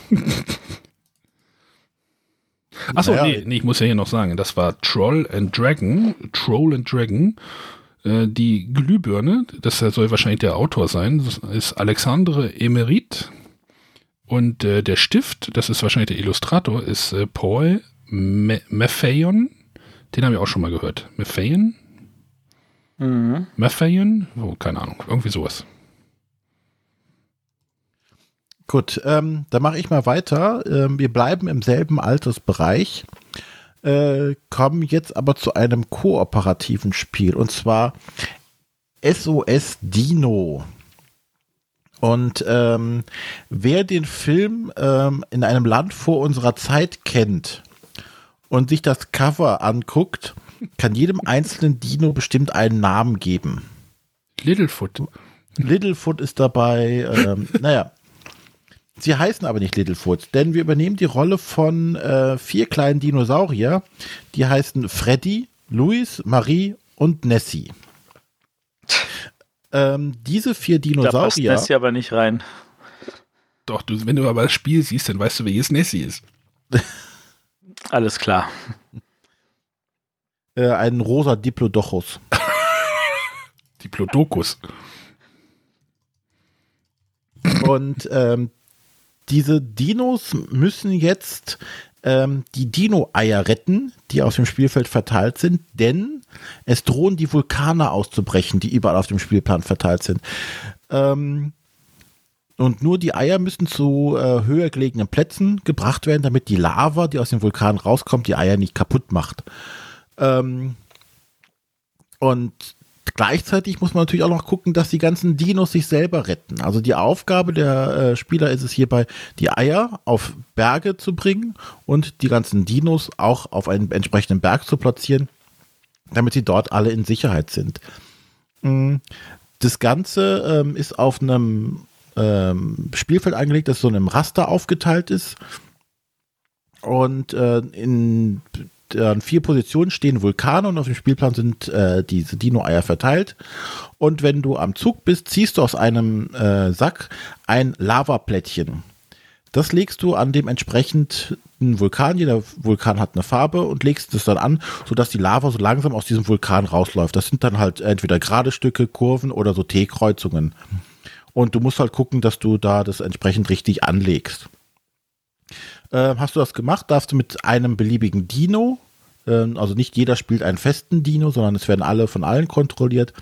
Achso, naja. nee, nee, ich muss ja hier noch sagen, das war Troll and Dragon. Troll and Dragon. Äh, die Glühbirne, das soll wahrscheinlich der Autor sein, das ist Alexandre Emerit. Und äh, der Stift, das ist wahrscheinlich der Illustrator, ist äh, Paul Maffeyon. Den haben wir auch schon mal gehört. Maffeyon? Mhm. Maffeyon? Oh, keine Ahnung, irgendwie sowas. Gut, ähm, dann mache ich mal weiter. Ähm, wir bleiben im selben Altersbereich, äh, kommen jetzt aber zu einem kooperativen Spiel und zwar SOS Dino. Und ähm, wer den Film ähm, in einem Land vor unserer Zeit kennt und sich das Cover anguckt, kann jedem einzelnen Dino bestimmt einen Namen geben. Littlefoot. Littlefoot ist dabei. Ähm, naja. Sie heißen aber nicht Littlefoot, denn wir übernehmen die Rolle von äh, vier kleinen Dinosaurier. Die heißen Freddy, Louis, Marie und Nessie. Ähm, diese vier Dinosaurier. Da passt Nessie aber nicht rein. Doch, du, wenn du aber das Spiel siehst, dann weißt du, welches Nessie ist. Alles klar. Äh, ein rosa Diplodocus. Diplodocus. Und ähm, diese Dinos müssen jetzt ähm, die Dino-Eier retten, die auf dem Spielfeld verteilt sind, denn es drohen die Vulkane auszubrechen, die überall auf dem Spielplan verteilt sind. Ähm, und nur die Eier müssen zu äh, höher gelegenen Plätzen gebracht werden, damit die Lava, die aus dem Vulkan rauskommt, die Eier nicht kaputt macht. Ähm, und gleichzeitig muss man natürlich auch noch gucken, dass die ganzen Dinos sich selber retten. Also die Aufgabe der äh, Spieler ist es hierbei, die Eier auf Berge zu bringen und die ganzen Dinos auch auf einen entsprechenden Berg zu platzieren, damit sie dort alle in Sicherheit sind. Mm, das Ganze ähm, ist auf einem ähm, Spielfeld angelegt, das so einem Raster aufgeteilt ist. Und äh, in an vier Positionen stehen Vulkane und auf dem Spielplan sind äh, diese Dino-Eier verteilt. Und wenn du am Zug bist, ziehst du aus einem äh, Sack ein Lavaplättchen. Das legst du an dem entsprechenden Vulkan. Jeder Vulkan hat eine Farbe und legst es dann an, sodass die Lava so langsam aus diesem Vulkan rausläuft. Das sind dann halt entweder gerade Stücke, Kurven oder so T-Kreuzungen. Und du musst halt gucken, dass du da das entsprechend richtig anlegst. Äh, hast du das gemacht, darfst du mit einem beliebigen Dino, äh, also nicht jeder spielt einen festen Dino, sondern es werden alle von allen kontrolliert,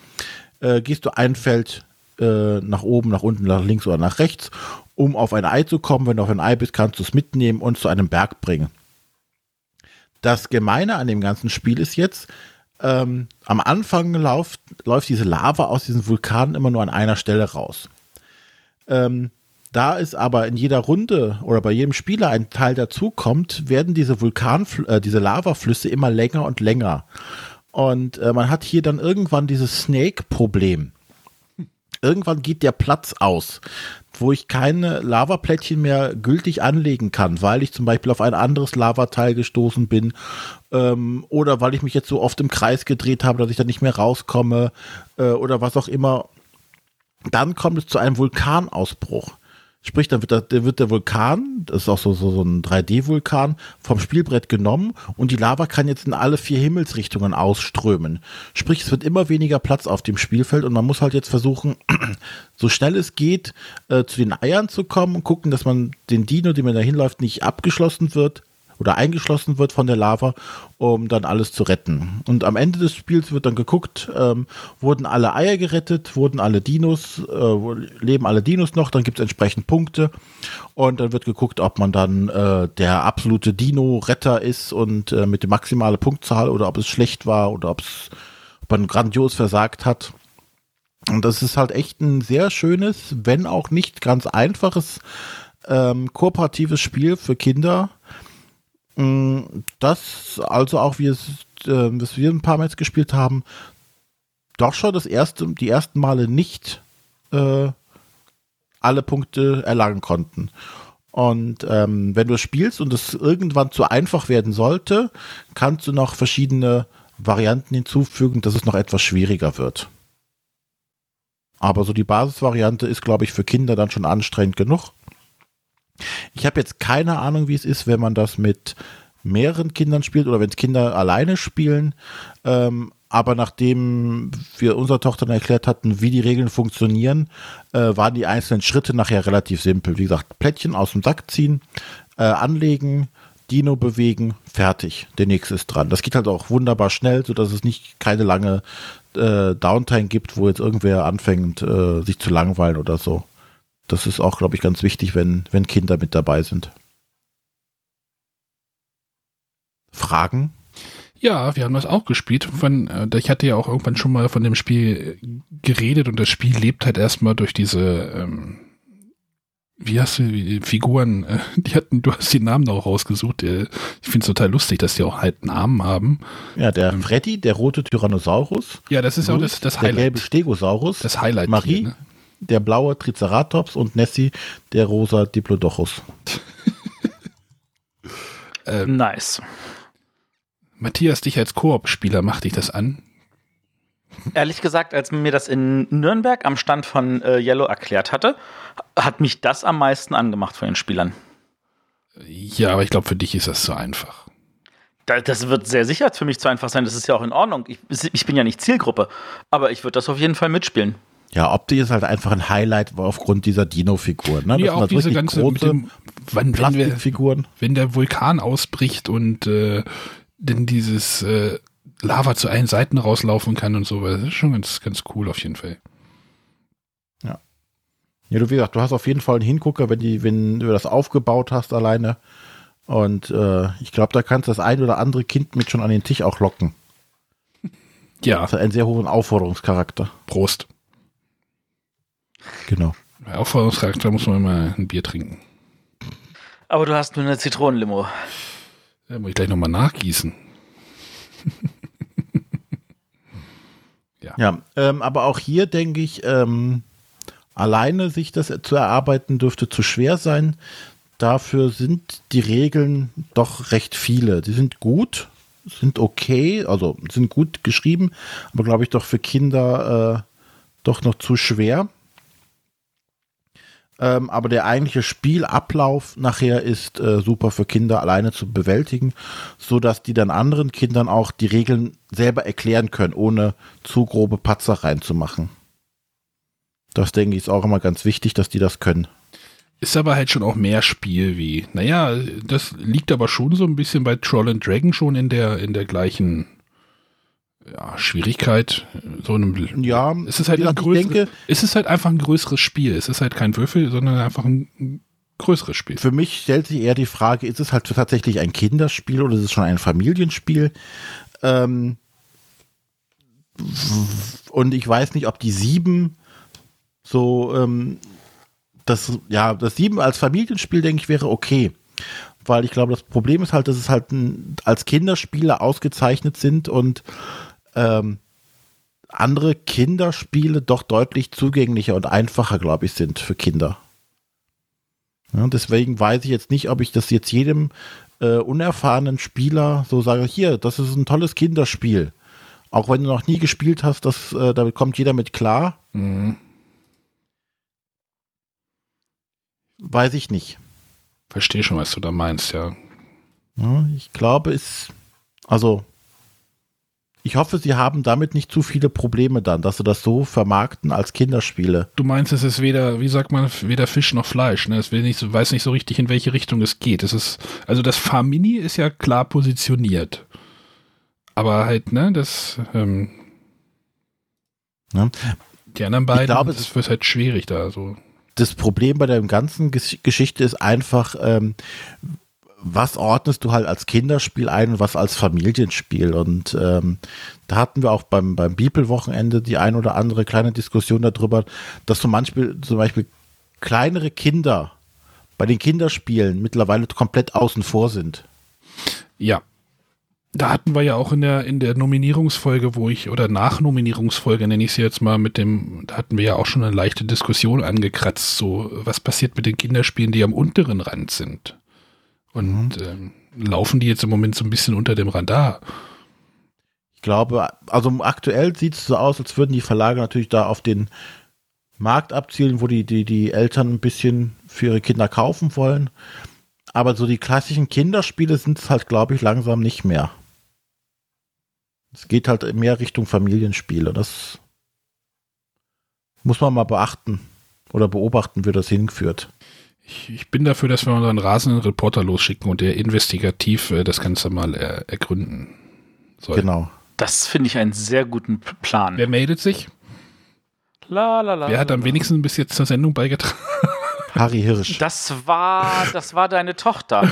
äh, gehst du ein Feld äh, nach oben, nach unten, nach links oder nach rechts, um auf ein Ei zu kommen. Wenn du auf ein Ei bist, kannst du es mitnehmen und zu einem Berg bringen. Das Gemeine an dem ganzen Spiel ist jetzt, ähm, am Anfang läuft, läuft diese Lava aus diesen Vulkanen immer nur an einer Stelle raus. Ähm, da es aber in jeder Runde oder bei jedem Spieler ein Teil dazukommt, werden diese Vulkan, äh, diese Lavaflüsse immer länger und länger. Und äh, man hat hier dann irgendwann dieses Snake-Problem. Irgendwann geht der Platz aus, wo ich keine Lavaplättchen mehr gültig anlegen kann, weil ich zum Beispiel auf ein anderes Lavateil gestoßen bin ähm, oder weil ich mich jetzt so oft im Kreis gedreht habe, dass ich da nicht mehr rauskomme äh, oder was auch immer dann kommt es zu einem Vulkanausbruch. Sprich, dann wird der, wird der Vulkan, das ist auch so, so, so ein 3D-Vulkan, vom Spielbrett genommen und die Lava kann jetzt in alle vier Himmelsrichtungen ausströmen. Sprich, es wird immer weniger Platz auf dem Spielfeld und man muss halt jetzt versuchen, so schnell es geht, äh, zu den Eiern zu kommen und gucken, dass man den Dino, den man da hinläuft, nicht abgeschlossen wird, oder eingeschlossen wird von der Lava, um dann alles zu retten. Und am Ende des Spiels wird dann geguckt, ähm, wurden alle Eier gerettet, wurden alle Dinos, äh, leben alle Dinos noch, dann gibt es entsprechend Punkte und dann wird geguckt, ob man dann äh, der absolute Dino-Retter ist und äh, mit der maximalen Punktzahl oder ob es schlecht war oder ob man grandios versagt hat. Und das ist halt echt ein sehr schönes, wenn auch nicht ganz einfaches ähm, kooperatives Spiel für Kinder, das, also auch wie es, äh, was wir ein paar Mal gespielt haben, doch schon das erste, die ersten Male nicht äh, alle Punkte erlangen konnten. Und ähm, wenn du spielst und es irgendwann zu einfach werden sollte, kannst du noch verschiedene Varianten hinzufügen, dass es noch etwas schwieriger wird. Aber so die Basisvariante ist, glaube ich, für Kinder dann schon anstrengend genug. Ich habe jetzt keine Ahnung, wie es ist, wenn man das mit mehreren Kindern spielt oder wenn es Kinder alleine spielen. Ähm, aber nachdem wir unserer Tochter erklärt hatten, wie die Regeln funktionieren, äh, waren die einzelnen Schritte nachher relativ simpel. Wie gesagt, Plättchen aus dem Sack ziehen, äh, anlegen, Dino bewegen, fertig. Der nächste ist dran. Das geht halt auch wunderbar schnell, sodass es nicht keine lange äh, Downtime gibt, wo jetzt irgendwer anfängt, äh, sich zu langweilen oder so. Das ist auch, glaube ich, ganz wichtig, wenn, wenn Kinder mit dabei sind. Fragen? Ja, wir haben das auch gespielt. Äh, ich hatte ja auch irgendwann schon mal von dem Spiel geredet und das Spiel lebt halt erstmal durch diese, ähm, wie hast du, die Figuren, äh, die hatten, du hast die Namen auch rausgesucht. Äh, ich finde es total lustig, dass die auch halt Namen haben. Ja, der ähm, Freddy, der rote Tyrannosaurus. Ja, das ist auch das, das Highlight. Der gelbe Stegosaurus. Das Highlight. Marie, hier, ne? Der blaue Triceratops und Nessie, der rosa Diplodocus. ähm, nice. Matthias, dich als Koop-Spieler, macht dich das an? Ehrlich gesagt, als man mir das in Nürnberg am Stand von äh, Yellow erklärt hatte, hat mich das am meisten angemacht von den Spielern. Ja, aber ich glaube, für dich ist das zu einfach. Das wird sehr sicher für mich zu einfach sein. Das ist ja auch in Ordnung. Ich, ich bin ja nicht Zielgruppe, aber ich würde das auf jeden Fall mitspielen. Ja, Opti ist halt einfach ein Highlight aufgrund dieser Dino-Figuren. Ne? Ja, auch diese ganze große dem, wann, wenn, wir, wenn der Vulkan ausbricht und äh, denn dieses äh, Lava zu allen Seiten rauslaufen kann und so. Das ist schon ganz, ganz cool auf jeden Fall. Ja. Ja, du, wie gesagt, du hast auf jeden Fall einen Hingucker, wenn, die, wenn du das aufgebaut hast alleine. Und äh, ich glaube, da kannst du das ein oder andere Kind mit schon an den Tisch auch locken. Ja. Das hat einen sehr hohen Aufforderungscharakter. Prost. Genau. Bei Aufforderungscharakter muss man immer ein Bier trinken. Aber du hast nur eine Zitronenlimo. Ja, muss ich gleich nochmal nachgießen. ja, ja ähm, aber auch hier denke ich, ähm, alleine sich das zu erarbeiten dürfte zu schwer sein. Dafür sind die Regeln doch recht viele. Die sind gut, sind okay, also sind gut geschrieben, aber glaube ich doch für Kinder äh, doch noch zu schwer. Ähm, aber der eigentliche Spielablauf nachher ist äh, super für Kinder alleine zu bewältigen, so dass die dann anderen Kindern auch die Regeln selber erklären können, ohne zu grobe Patzer reinzumachen. Das denke ich ist auch immer ganz wichtig, dass die das können. Ist aber halt schon auch mehr Spiel wie, naja, das liegt aber schon so ein bisschen bei Troll and Dragon schon in der, in der gleichen ja, Schwierigkeit, so einem. Ja, es ist halt ein größeres, denke, es ist halt einfach ein größeres Spiel. Es ist halt kein Würfel, sondern einfach ein größeres Spiel. Für mich stellt sich eher die Frage, ist es halt tatsächlich ein Kinderspiel oder ist es schon ein Familienspiel? Ähm, und ich weiß nicht, ob die sieben so, ähm, das, ja, das sieben als Familienspiel, denke ich, wäre okay. Weil ich glaube, das Problem ist halt, dass es halt ein, als Kinderspiele ausgezeichnet sind und ähm, andere Kinderspiele doch deutlich zugänglicher und einfacher, glaube ich, sind für Kinder. Ja, deswegen weiß ich jetzt nicht, ob ich das jetzt jedem äh, unerfahrenen Spieler so sage, hier, das ist ein tolles Kinderspiel. Auch wenn du noch nie gespielt hast, das, äh, damit kommt jeder mit klar. Mhm. Weiß ich nicht. Verstehe schon, was du da meinst, ja. ja ich glaube, es, also ich hoffe, sie haben damit nicht zu viele Probleme dann, dass sie das so vermarkten als Kinderspiele. Du meinst, es ist weder, wie sagt man, weder Fisch noch Fleisch. Ne? Es will nicht, weiß nicht so richtig, in welche Richtung es geht. Es ist, also das Farmini ist ja klar positioniert. Aber halt, ne, das, ähm, ja. die anderen beiden, glaube, das wird halt schwierig da so. Das Problem bei der ganzen Geschichte ist einfach, ähm, was ordnest du halt als Kinderspiel ein und was als Familienspiel? Und ähm, da hatten wir auch beim, beim Bibelwochenende die ein oder andere kleine Diskussion darüber, dass zum Beispiel, zum Beispiel kleinere Kinder bei den Kinderspielen mittlerweile komplett außen vor sind. Ja. Da hatten wir ja auch in der, in der Nominierungsfolge, wo ich, oder Nachnominierungsfolge nenne ich sie jetzt mal, mit dem, da hatten wir ja auch schon eine leichte Diskussion angekratzt, so, was passiert mit den Kinderspielen, die am unteren Rand sind. Und mhm. ähm, laufen die jetzt im Moment so ein bisschen unter dem Radar? Ich glaube, also aktuell sieht es so aus, als würden die Verlage natürlich da auf den Markt abzielen, wo die, die, die Eltern ein bisschen für ihre Kinder kaufen wollen. Aber so die klassischen Kinderspiele sind es halt, glaube ich, langsam nicht mehr. Es geht halt mehr Richtung Familienspiele. Das muss man mal beachten oder beobachten, wie das hinführt. Ich, ich, bin dafür, dass wir unseren rasenden Reporter losschicken und der investigativ äh, das Ganze mal er, ergründen soll. Genau. Das finde ich einen sehr guten Plan. Wer meldet sich? La, la, la, Wer hat am wenigsten bis jetzt zur Sendung beigetragen? Harry Hirsch. Das war, das war deine Tochter.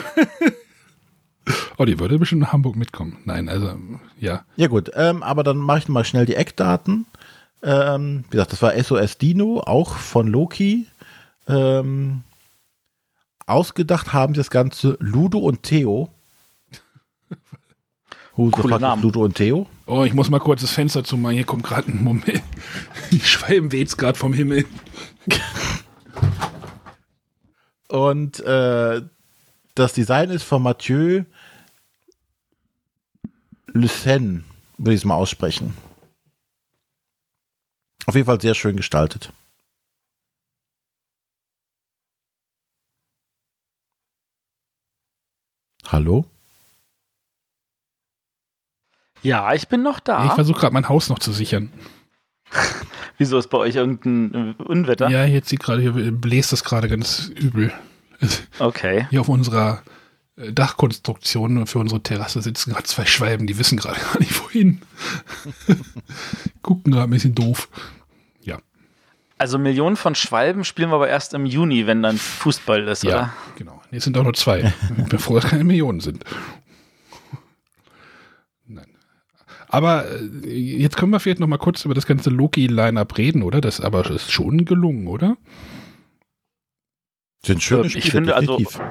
oh, die würde bestimmt nach Hamburg mitkommen. Nein, also, ja. Ja, gut, ähm, aber dann mache ich mal schnell die Eckdaten. Ähm, wie gesagt, das war SOS Dino, auch von Loki. Ähm, Ausgedacht haben das Ganze Ludo und Theo. Coole Namen. Ludo und Theo. Oh, ich muss mal kurz das Fenster zumachen. Hier kommt gerade ein Moment. Die Schwalben weht's gerade vom Himmel. und äh, das Design ist von Mathieu Lucen, würde ich es mal aussprechen. Auf jeden Fall sehr schön gestaltet. Hallo? Ja, ich bin noch da. Ich versuche gerade mein Haus noch zu sichern. Wieso ist bei euch irgendein Unwetter? Ja, jetzt sieht gerade, hier bläst das gerade ganz übel. Okay. Hier auf unserer äh, Dachkonstruktion für unsere Terrasse sitzen gerade zwei Schwalben, die wissen gerade gar nicht wohin. Gucken gerade ein bisschen doof. Ja. Also Millionen von Schwalben spielen wir aber erst im Juni, wenn dann Fußball ist, ja, oder? genau. Jetzt sind auch nur zwei, bevor es keine Millionen sind. Nein. Aber äh, jetzt können wir vielleicht noch mal kurz über das ganze Loki-Line-Up reden, oder? Das aber ist schon gelungen, oder? Sind schöne Ähm, Spiele, ich finde also, definitiv.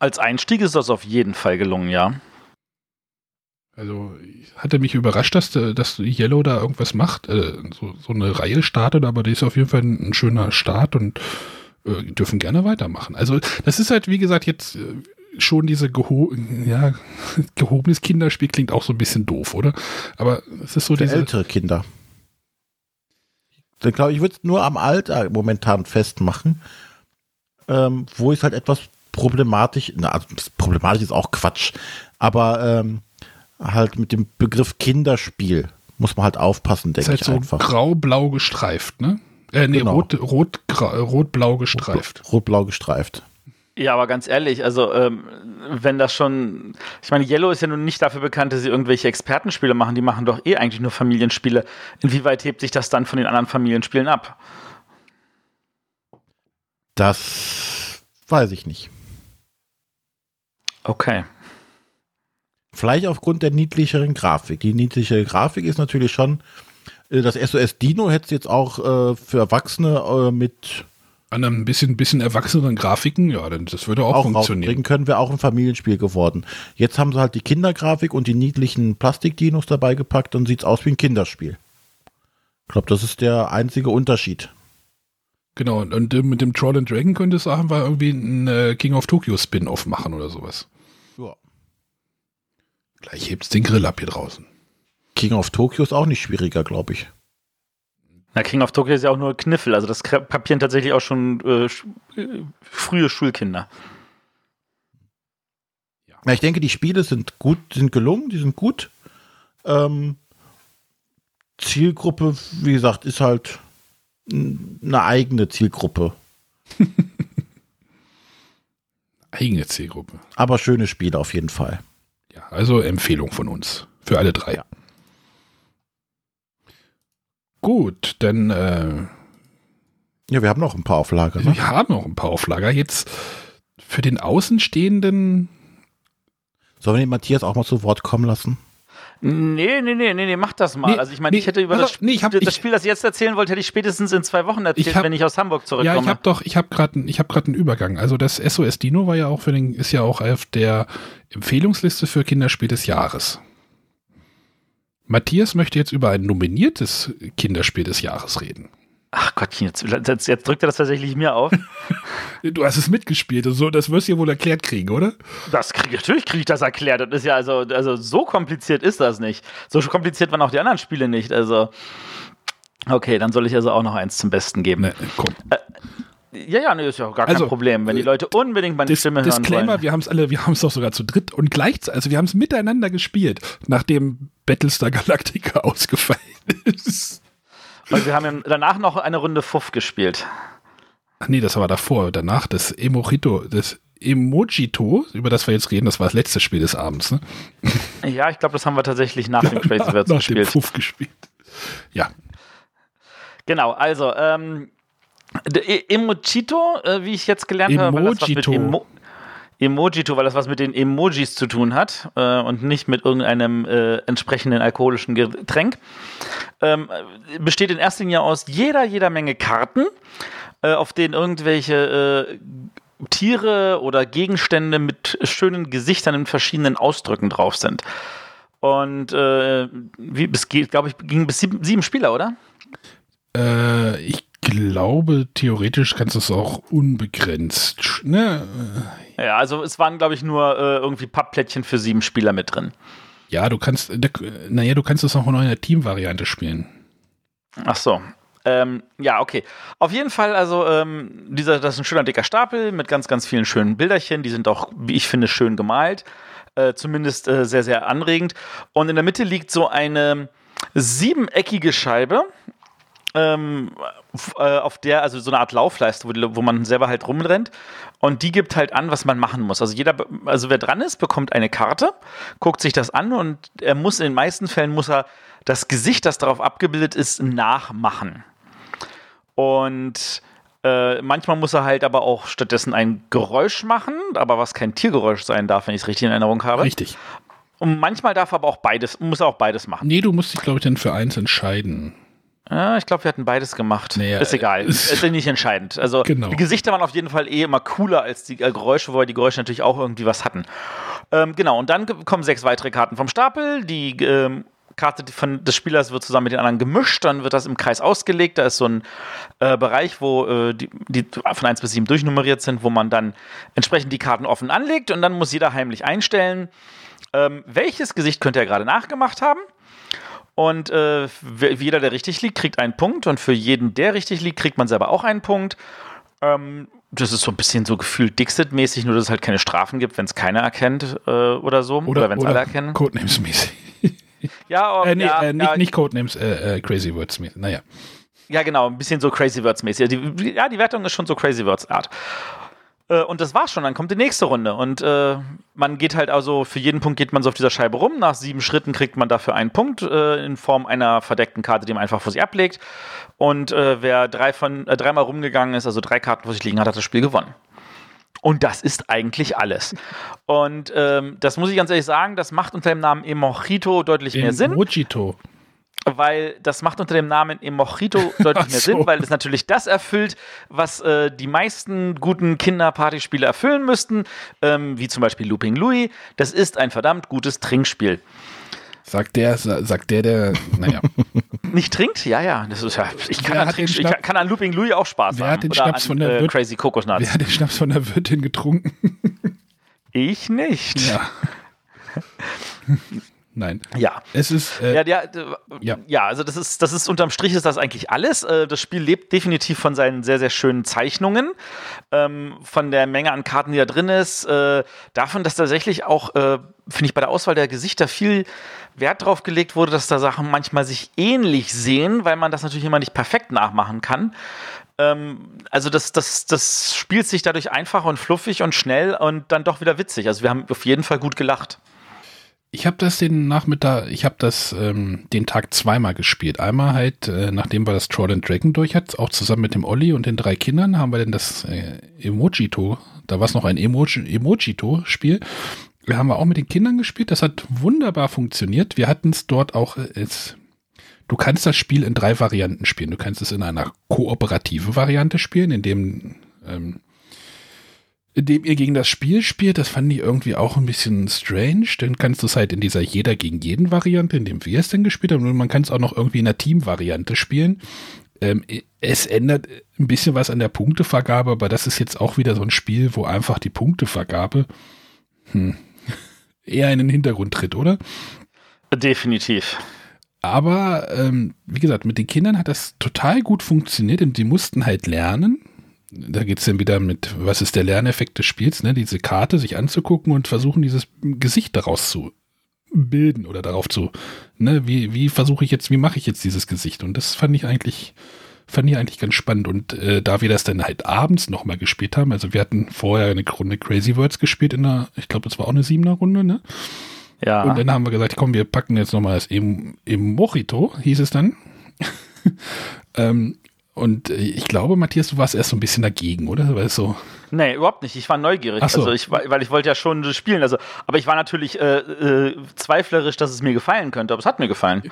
als Einstieg ist das auf jeden Fall gelungen, ja. Also hatte mich überrascht, dass, äh, dass Yellow da irgendwas macht, äh, so, so eine Reihe startet, aber die ist auf jeden Fall ein, ein schöner Start und äh, dürfen gerne weitermachen. Also das ist halt, wie gesagt, jetzt äh, schon diese geho ja, gehobenes Kinderspiel klingt auch so ein bisschen doof, oder? Aber es ist so Für diese... ältere Kinder. Dann glaube ich, würde es nur am Alter momentan festmachen, ähm, wo ich halt etwas problematisch, na, also problematisch ist auch Quatsch, aber ähm, halt mit dem Begriff Kinderspiel muss man halt aufpassen, ist denke halt ich so einfach. grau-blau gestreift, ne? Äh, nee, Genau. rot, rot, gra- rot-blau gestreift. Rot-blau gestreift. Ja, aber ganz ehrlich, also ähm, wenn das schon, ich meine, Yellow ist ja nun nicht dafür bekannt, dass sie irgendwelche Expertenspiele machen, die machen doch eh eigentlich nur Familienspiele. Inwieweit hebt sich das dann von den anderen Familienspielen ab? Das weiß ich nicht. Okay. Vielleicht aufgrund der niedlicheren Grafik. Die niedlichere Grafik ist natürlich schon, äh, das SOS Dino hätte es jetzt auch äh, für Erwachsene äh, mit An einem bisschen, bisschen erwachseneren Grafiken, ja, dann das würde auch, auch funktionieren. können, wäre auch ein Familienspiel geworden. Jetzt haben sie halt die Kindergrafik und die niedlichen Plastikdinos dabei gepackt, dann sieht es aus wie ein Kinderspiel. Ich glaube, das ist der einzige Unterschied. Genau, und, und äh, mit dem Troll and Dragon könnte es auch mal irgendwie ein äh, King of Tokyo Spin-off machen oder sowas. Ja. Gleich hebt's den Grill ab hier draußen. King of Tokyo ist auch nicht schwieriger, glaube ich. Na, King of Tokyo ist ja auch nur Kniffel, also das kapieren tatsächlich auch schon äh, sch äh, frühe Schulkinder. Ja, ich denke, die Spiele sind gut, sind gelungen, die sind gut. Ähm, Zielgruppe, wie gesagt, ist halt eine eigene Zielgruppe. Eigene Zielgruppe. Aber schöne Spiele auf jeden Fall. Ja, also Empfehlung von uns. Für alle drei. Ja. Gut, dann äh, Ja, wir haben noch ein paar auf Lager. Ne? wir haben noch ein paar Auflager. Jetzt für den Außenstehenden Sollen wir den Matthias auch mal zu Wort kommen lassen? Nee, nee, nee, nee, nee, mach das mal. Nee, also ich meine, nee, ich hätte über das, auf, nee, ich hab- das ich- Spiel, das ich jetzt erzählen wollte, hätte ich spätestens in zwei Wochen erzählt, Ich hab- wenn ich aus Hamburg zurückkomme. Ja, ich habe doch, ich habe gerade, ich habe gerade einen Übergang. Also das SOS Dino war ja auch für den, ist ja auch auf der Empfehlungsliste für Kinderspiel des Jahres. Matthias möchte jetzt über ein nominiertes Kinderspiel des Jahres reden. Ach Gottchen, jetzt, jetzt, jetzt drückt er das tatsächlich mir auf. Du hast es mitgespielt, und so, das wirst du ja wohl erklärt kriegen, oder? Das krieg, natürlich kriege ich das erklärt. Das ist ja also, also so kompliziert ist das nicht. So kompliziert waren auch die anderen Spiele nicht. Also okay, dann soll ich also auch noch eins zum Besten geben. Ne, komm. Ja, ja, nee, ist ja auch gar kein Also, Problem, wenn die Leute unbedingt meine Dis Stimme hören Disclaimer, wollen. wir haben es alle, wir haben es doch sogar zu dritt und gleichzeitig, also wir haben es miteinander gespielt, nachdem Battlestar Galactica ausgefallen ist. Und wir haben ja danach noch eine Runde Fuff gespielt. Ach nee, das war davor, danach das Emojito, das Emojito, über das wir jetzt reden, das war das letzte Spiel des Abends, ne? Ja, ich glaube, das haben wir tatsächlich nach dem Crazy Words Nach dem gespielt. Puff gespielt. Ja, Genau, also ähm, E- Emojito, äh, wie ich jetzt gelernt habe, weil das was mit Emojito. Emo Emojito, weil das was mit den Emojis zu tun hat äh, und nicht mit irgendeinem äh, entsprechenden alkoholischen Getränk. Ähm, äh, besteht in erster Linie aus jeder, jeder Menge Karten, äh, auf denen irgendwelche äh, Tiere oder Gegenstände mit schönen Gesichtern in verschiedenen Ausdrücken drauf sind. Und äh, wie es geht, glaube ich, ging bis sieben, sieben Spieler, oder? äh, ich glaube, theoretisch kannst du es auch unbegrenzt, ne? Ja, also es waren, glaube ich, nur äh, irgendwie Pappplättchen für sieben Spieler mit drin. Ja, du kannst, naja, du kannst es auch noch in der Teamvariante spielen. Ach so. Ähm, ja, okay. Auf jeden Fall, also ähm, dieser, das ist ein schöner dicker Stapel mit ganz, ganz vielen schönen Bilderchen. Die sind auch, wie ich finde, schön gemalt. Äh, zumindest äh, sehr, sehr anregend. Und in der Mitte liegt so eine siebeneckige Scheibe. Ähm, äh, auf der, also so eine Art Laufleiste, wo, wo, man selber halt rumrennt. Und die gibt halt an, was man machen muss. Also jeder, also wer dran ist, bekommt eine Karte, guckt sich das an und er muss in den meisten Fällen muss er das Gesicht, das darauf abgebildet ist, nachmachen. Und äh, manchmal muss er halt aber auch stattdessen ein Geräusch machen, aber was kein Tiergeräusch sein darf, wenn ich es richtig in Erinnerung habe. Richtig. Und manchmal darf er aber auch beides, muss er auch beides machen. Nee, du musst dich, glaube ich, dann für eins entscheiden. Ja, ich glaube, wir hatten beides gemacht. Naja, ist egal. ist- ist nicht entscheidend. Also Genau. die Gesichter waren auf jeden Fall eh immer cooler als die äh, Geräusche, wobei die Geräusche natürlich auch irgendwie was hatten. Ähm, genau, und dann kommen sechs weitere Karten vom Stapel. Die ähm, Karte von, des Spielers wird zusammen mit den anderen gemischt, dann wird das im Kreis ausgelegt. Da ist so ein äh, Bereich, wo äh, die, die von 1 bis 7 durchnummeriert sind, wo man dann entsprechend die Karten offen anlegt und dann muss jeder heimlich einstellen, ähm, welches Gesicht könnte er gerade nachgemacht haben. Und äh, jeder, der richtig liegt, kriegt einen Punkt. Und für jeden, der richtig liegt, kriegt man selber auch einen Punkt. Ähm, das ist so ein bisschen so gefühlt Dixit-mäßig, nur dass es halt keine Strafen gibt, wenn es keiner erkennt äh, oder so. Oder, wenn es alle erkennen. Codenames-mäßig. Ja, oh, Äh, nee, ja, äh, nicht, ja, nicht Codenames, äh, äh, Crazy Words-mäßig. Naja. ja, genau, ein bisschen so Crazy Words-mäßig. Ja, die Wertung ist schon so Crazy Words-Art. Äh, Und das war's schon, dann kommt die nächste Runde. Und äh, man geht halt also, für jeden Punkt geht man so auf dieser Scheibe rum. Nach sieben Schritten kriegt man dafür einen Punkt äh, in Form einer verdeckten Karte, die man einfach vor sich ablegt. Und äh, wer drei von, äh, dreimal rumgegangen ist, also drei Karten vor sich liegen hat, hat das Spiel gewonnen. Und das ist eigentlich alles. Und ähm, das muss ich ganz ehrlich sagen, das macht unter dem Namen Emojito deutlich mehr Sinn Mojito. Weil das macht unter dem Namen Emojito deutlich mehr so. Sinn, weil es natürlich das erfüllt, was äh, die meisten guten Kinderpartyspiele erfüllen müssten, ähm, wie zum Beispiel Looping Louis. Das ist ein verdammt gutes Trinkspiel. Sagt der, sa- sagt der, der, naja. Nicht trinkt? Ja, ja. Das ist ja ich, kann an ich kann an Looping Louis auch Spaß Wer haben. hat den Oder Schnaps an, von der äh, Wirt- Crazy Kokosnuts? Wer hat den Schnaps von der Wirtin getrunken? Ich nicht. Ja. Nein. ja. Es ist, äh, Ja, ja, Ja. ja, also das ist, das ist unterm Strich ist das eigentlich alles. Äh, Das Spiel lebt definitiv von seinen sehr, sehr schönen Zeichnungen, ähm, von der Menge an Karten, die da drin ist, äh, davon, dass tatsächlich auch, äh, finde ich, bei der Auswahl der Gesichter viel Wert drauf gelegt wurde, dass da Sachen manchmal sich ähnlich sehen, weil man das natürlich immer nicht perfekt nachmachen kann. Ähm, also das, das, das spielt sich dadurch einfach und fluffig und schnell und dann doch wieder witzig. Also wir haben auf jeden Fall gut gelacht. Ich habe das den Nachmittag, ich habe das ähm, den Tag zweimal gespielt. Einmal halt, äh, nachdem wir das Troll and Dragon durch hat, auch zusammen mit dem Olli und den drei Kindern, haben wir dann das äh, Emojito, da war es noch ein Emoji, Emojito-Spiel. Wir haben wir auch mit den Kindern gespielt. Das hat wunderbar funktioniert. Wir hatten es dort auch, äh, du kannst das Spiel in drei Varianten spielen. Du kannst es in einer kooperativen Variante spielen, in dem ähm, indem ihr gegen das Spiel spielt, das fand ich irgendwie auch ein bisschen strange. Dann kannst du es halt in dieser jeder gegen jeden Variante, in dem wir es denn gespielt haben, und man kann es auch noch irgendwie in einer Team-Variante spielen. Ähm, es ändert ein bisschen was an der Punktevergabe, aber das ist jetzt auch wieder so ein Spiel, wo einfach die Punktevergabe hm, eher in den Hintergrund tritt, oder? Definitiv. Aber ähm, wie gesagt, mit den Kindern hat das total gut funktioniert und die mussten halt lernen. Da geht's dann wieder mit, was ist der Lerneffekt des Spiels, ne? Diese Karte sich anzugucken und versuchen, dieses Gesicht daraus zu bilden oder darauf zu, ne, wie, wie versuche ich jetzt, wie mache ich jetzt dieses Gesicht? Und das fand ich eigentlich, fand ich eigentlich ganz spannend. Und äh, da wir das dann halt abends nochmal gespielt haben, also wir hatten vorher eine Runde Crazy Words gespielt in einer, ich glaube, es war auch eine siebener Runde, ne? Ja. Und dann haben wir gesagt, komm, wir packen jetzt nochmal das Emojito, hieß es dann. ähm, und äh, ich glaube, Matthias, du warst erst so ein bisschen dagegen, oder? Weil es so, Nee, überhaupt nicht. Ich war neugierig. So. Also ich, weil ich wollte ja schon spielen. Also, aber ich war natürlich äh, äh, zweiflerisch, dass es mir gefallen könnte. Aber es hat mir gefallen.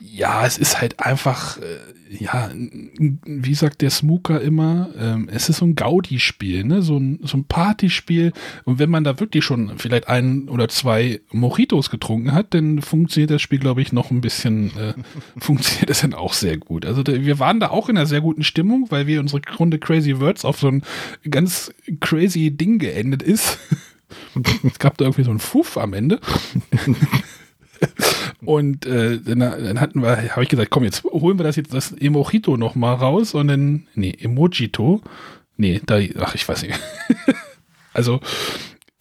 ja, es ist halt einfach, äh, ja, wie sagt der Smooker immer, ähm, es ist so ein Gaudi-Spiel, ne? So ein, so ein Partyspiel. Und wenn man da wirklich schon vielleicht ein oder zwei Mojitos getrunken hat, dann funktioniert das Spiel, glaube ich, noch ein bisschen, äh, funktioniert das dann auch sehr gut. Also wir waren da auch in einer sehr guten Stimmung, weil wir unsere Runde Crazy Words auf so ein ganz crazy Ding geendet ist. es gab da irgendwie so einen Fuff am Ende. und äh, dann, dann hatten wir, habe ich gesagt, komm, jetzt holen wir das jetzt das Emojito noch mal raus und dann, nee, Emojito, nee, da, ach, ich weiß nicht. also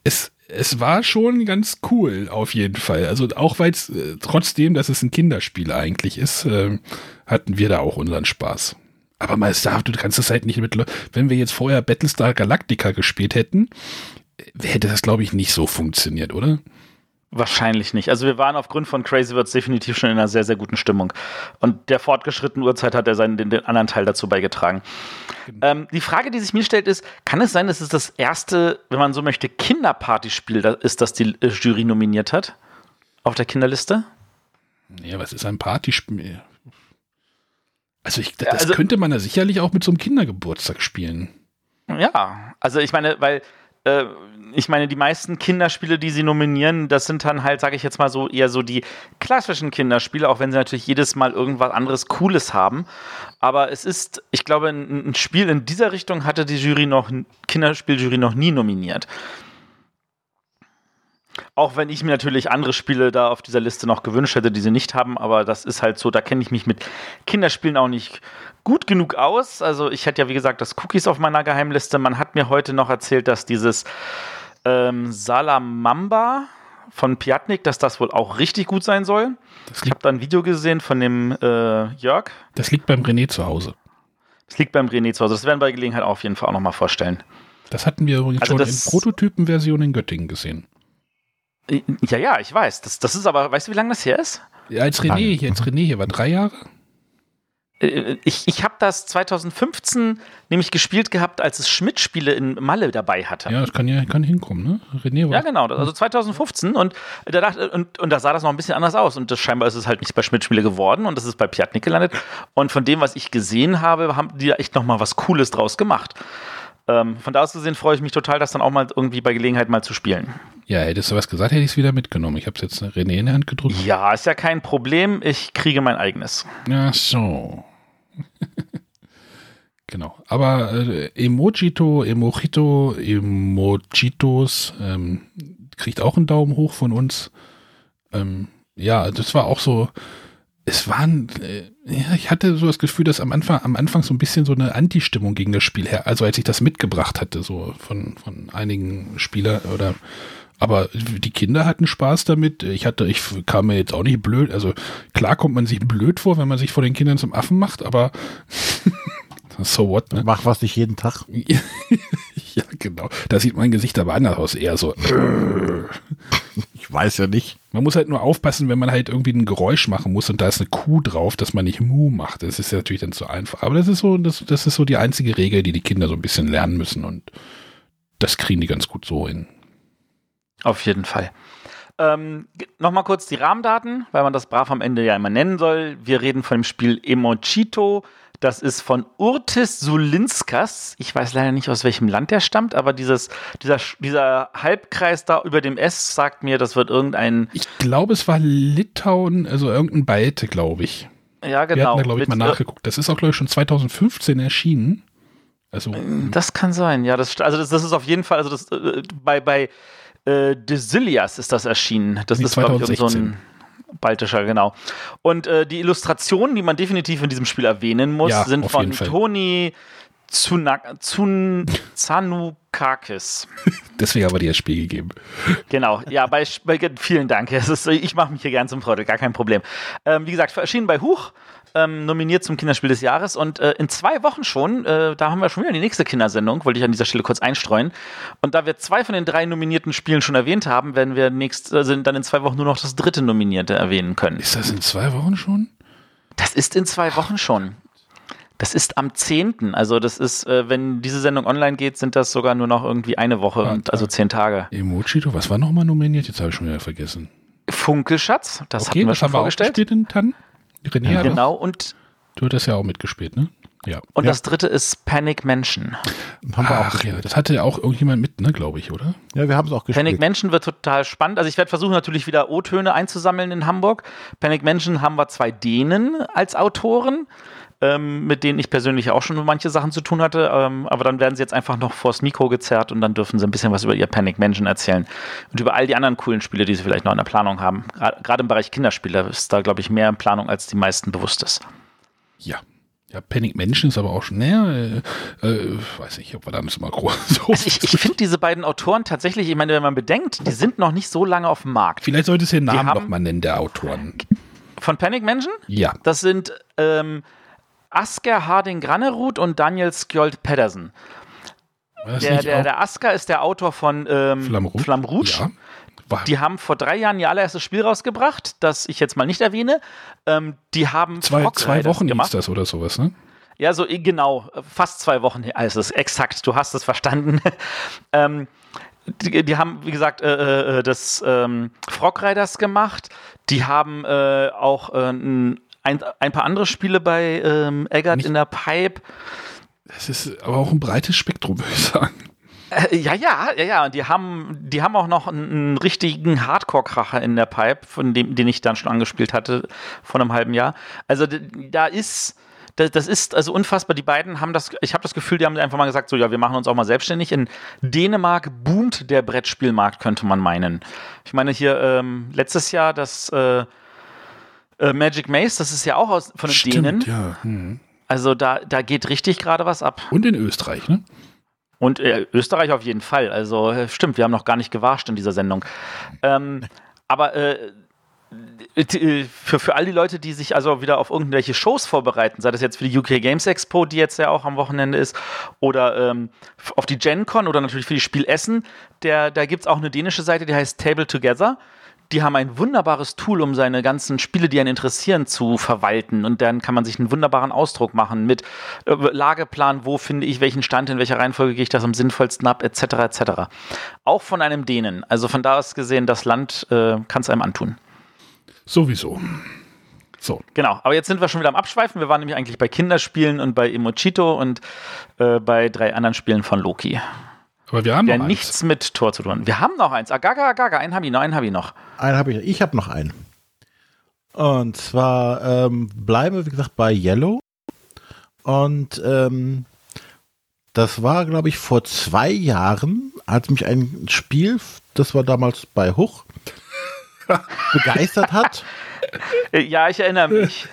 es, es war schon ganz cool auf jeden Fall. Also auch weil es äh, trotzdem, dass es ein Kinderspiel eigentlich ist, äh, hatten wir da auch unseren Spaß. Aber mal darf, du kannst das halt nicht mit, wenn wir jetzt vorher Battlestar Galactica gespielt hätten, hätte das glaube ich nicht so funktioniert, oder? Wahrscheinlich nicht. Also wir waren aufgrund von Crazy Words definitiv schon in einer sehr, sehr guten Stimmung. Und der fortgeschrittenen Uhrzeit hat er seinen, den, den anderen Teil dazu beigetragen. Genau. Ähm, die Frage, die sich mir stellt, ist, kann es sein, dass es das erste, wenn man so möchte, Kinderpartyspiel ist, das die äh, Jury nominiert hat? Auf der Kinderliste? Ja, was ist ein Partyspiel? Also, ich, das also, könnte man ja sicherlich auch mit so einem Kindergeburtstag spielen. Ja, also ich meine, weil äh, ich meine, die meisten Kinderspiele, die sie nominieren, das sind dann halt, sage ich jetzt mal so, eher so die klassischen Kinderspiele, auch wenn sie natürlich jedes Mal irgendwas anderes Cooles haben. Aber es ist, ich glaube, ein, ein Spiel in dieser Richtung hatte die Jury noch, Kinderspieljury noch nie nominiert. Auch wenn ich mir natürlich andere Spiele da auf dieser Liste noch gewünscht hätte, die sie nicht haben, aber das ist halt so, da kenne ich mich mit Kinderspielen auch nicht gut genug aus. Also ich hätte ja, wie gesagt, das Cookies auf meiner Geheimliste. Man hat mir heute noch erzählt, dass dieses ähm, Salamamba von Piatnik, dass das wohl auch richtig gut sein soll. ich habe da ein Video gesehen von dem äh, Jörg. Das liegt beim René zu Hause. Das liegt beim René zu Hause. Das werden wir bei Gelegenheit auf jeden Fall auch nochmal vorstellen. Das hatten wir übrigens also schon in Prototypenversion in Göttingen gesehen. Ja, ja, ich weiß. Das, das ist aber, weißt du, wie lange das her ist? Ja, als René, hier, als René hier war drei Jahre. Äh, ich, ich habe das 2015 nämlich gespielt gehabt, als es Schmidt-Spiele in Malle dabei hatte. Ja, das kann ja kann hinkommen, ne? René war ja, genau, also 2015 und da, dachte, und, und da sah das noch ein bisschen anders aus und das, scheinbar ist es halt nicht bei Schmidt-Spiele geworden und das ist bei Piatnik gelandet und von dem, was ich gesehen habe, haben die da echt nochmal was Cooles draus gemacht. Ähm, von da aus gesehen freue ich mich total, das dann auch mal irgendwie bei Gelegenheit mal zu spielen. Ja, hättest du was gesagt, hätte ich es wieder mitgenommen. Ich habe es jetzt René in der Hand gedrückt. Ja, ist ja kein Problem. Ich kriege mein eigenes. Ach so. genau. Aber äh, Emojito, Emojito, Emojitos ähm, kriegt auch einen Daumen hoch von uns. Ähm, ja, das war auch so. Es waren, äh, ja, ich hatte so das Gefühl, dass am Anfang, am Anfang so ein bisschen so eine Anti-Stimmung gegen das Spiel her, also als ich das mitgebracht hatte, so von, von einigen Spielern oder aber die Kinder hatten Spaß damit. Ich hatte, ich kam mir jetzt auch nicht blöd. Also klar kommt man sich blöd vor, wenn man sich vor den Kindern zum Affen macht, aber so what, ne? Mach was nicht jeden Tag. ja, genau. Da sieht mein Gesicht aber anders aus, eher so. ich weiß ja nicht. Man muss halt nur aufpassen, wenn man halt irgendwie ein Geräusch machen muss und da ist eine Kuh drauf, dass man nicht Mu macht. Das ist ja natürlich dann zu einfach. Aber das ist so, das, das ist so die einzige Regel, die die Kinder so ein bisschen lernen müssen und das kriegen die ganz gut so hin. Auf jeden Fall. Ähm, Nochmal kurz die Rahmendaten, weil man das brav am Ende ja immer nennen soll. Wir reden von dem Spiel Emochito. Das ist von Urtis Sulinskas. Ich weiß leider nicht, aus welchem Land der stammt, aber dieses, dieser, dieser Halbkreis da über dem S sagt mir, das wird irgendein. Ich glaube, es war Litauen, also irgendein Balte, glaube ich. Ja, genau. Wir hatten da, glaube ich, mal nachgeguckt. Das ist auch, glaube ich, schon 2015 erschienen. Also. Das kann sein, ja. Das, also, das, das ist auf jeden Fall, also das, äh, bei, bei äh, Desilias ist das erschienen. Das nee, ist, glaube ich, so ein baltischer, genau. Und äh, die Illustrationen, die man definitiv in diesem Spiel erwähnen muss, ja, sind von Toni Zanukakis. Deswegen haben wir dir das Spiel gegeben. Genau, ja, bei, bei vielen Dank. Ist, ich mache mich hier gern zum Freude, gar kein Problem. Ähm, wie gesagt, erschienen bei Huch ähm, nominiert zum Kinderspiel des Jahres und äh, in zwei Wochen schon, äh, da haben wir schon wieder die nächste Kindersendung, wollte ich an dieser Stelle kurz einstreuen. Und da wir zwei von den drei nominierten Spielen schon erwähnt haben, werden wir nächst, äh, dann in zwei Wochen nur noch das dritte Nominierte erwähnen können. Ist das in zwei Wochen schon? Das ist in zwei Wochen schon. Das ist am 10. Also das ist, äh, wenn diese Sendung online geht, sind das sogar nur noch irgendwie eine Woche, ah, und, also zehn Tage. Emojito, was war nochmal nominiert? Jetzt habe ich schon wieder vergessen. Funkelschatz, das okay, hatten wir schon haben vorgestellt. Wir auch in Tannen? René ja, genau, und du hattest ja auch mitgespielt, ne? Ja. Und ja. das dritte ist Panic Mansion. Haben wir Ach, auch ja, das hatte ja auch irgendjemand mit, ne, glaube ich, oder? Ja, wir haben es auch gespielt. Panic Mansion wird total spannend. Also ich werde versuchen natürlich wieder O-Töne einzusammeln in Hamburg. Panic Mansion haben wir zwei Dänen als Autoren. Ähm, mit denen ich persönlich auch schon manche Sachen zu tun hatte. Ähm, aber dann werden sie jetzt einfach noch vors Mikro gezerrt und dann dürfen sie ein bisschen was über ihr Panic Mansion erzählen und über all die anderen coolen Spiele, die sie vielleicht noch in der Planung haben. Gerade im Bereich Kinderspiele ist da, glaube ich, mehr in Planung, als die meisten bewusst ist. Ja. Ja, Panic Mansion ist aber auch schon, naja, äh, äh, weiß nicht, ob wir da mal groß. So also ich, ich finde diese beiden Autoren tatsächlich, ich meine, wenn man bedenkt, die sind noch nicht so lange auf dem Markt. Vielleicht sollte es den Namen noch mal nennen, der Autoren. Von Panic Mansion? Ja. Das sind ähm, Asker Harding Granerud und Daniel Skjold Pedersen. Der, der, der Asker ist der Autor von ähm. Flamme Rouge. Ja. Die haben vor drei Jahren ihr allererstes Spiel rausgebracht, das ich jetzt mal nicht erwähne. Ähm, die haben zwei, zwei Wochen gemacht. das oder sowas, ne? Ja, so genau, fast zwei Wochen. Also ist exakt, du hast es verstanden. ähm, die, die, haben, wie gesagt, äh, äh, das ähm, Frog Riders gemacht. Die haben äh, auch äh, ein, ein, paar andere Spiele bei ähm, Eggert Nicht in der Pipe. Das ist aber auch ein breites Spektrum, würde ich sagen. Äh, ja, ja, ja, ja. Die haben, die haben auch noch einen, einen richtigen Hardcore-Kracher in der Pipe, von dem, den ich dann schon angespielt hatte vor einem halben Jahr. Also da ist, das, das ist also unfassbar. Die beiden haben das, ich habe das Gefühl, die haben einfach mal gesagt, so ja, wir machen uns auch mal selbstständig. In Dänemark boomt der Brettspielmarkt, könnte man meinen. Ich meine hier ähm, letztes Jahr das äh, äh, Magic Maze, das ist ja auch aus, von den Stimmt, Dänen. Ja. Hm. Also da, da geht richtig gerade was ab. Und in Österreich, ne? Und äh, Österreich auf jeden Fall. Also äh, stimmt, wir haben noch gar nicht gewascht in dieser Sendung. Ähm, aber äh, äh, für, für all die Leute, die sich also wieder auf irgendwelche Shows vorbereiten, sei das jetzt für die UK Games Expo, die jetzt ja auch am Wochenende ist, oder ähm, auf die Gen Con oder natürlich für die Spiel Essen, der, da gibt es auch eine dänische Seite, die heißt Table Together die haben ein wunderbares Tool, um seine ganzen Spiele, die einen interessieren, zu verwalten. Und dann kann man sich einen wunderbaren Ausdruck machen mit äh, Lageplan, wo finde ich welchen Stand, in welcher Reihenfolge gehe ich das am sinnvollsten ab, etc. etc. Auch von einem Dänen. Also von da aus gesehen, das Land äh, kann es einem antun. Sowieso. So. Genau, aber jetzt sind wir schon wieder am Abschweifen. Wir waren nämlich eigentlich bei Kinderspielen und bei Emochito und äh, bei drei anderen Spielen von Loki. Aber wir haben ja noch nichts mit Tor zu tun. Wir haben noch eins. Agaga, Agaga, einen habe ich noch, einen habe ich noch. Einen habe ich, ich habe noch einen. Und zwar ähm, bleiben wir, wie gesagt, bei Yellow. Und ähm, das war, glaube ich, vor zwei Jahren, als mich ein Spiel, das war damals bei Huch, begeistert hat. Ja, ich erinnere mich.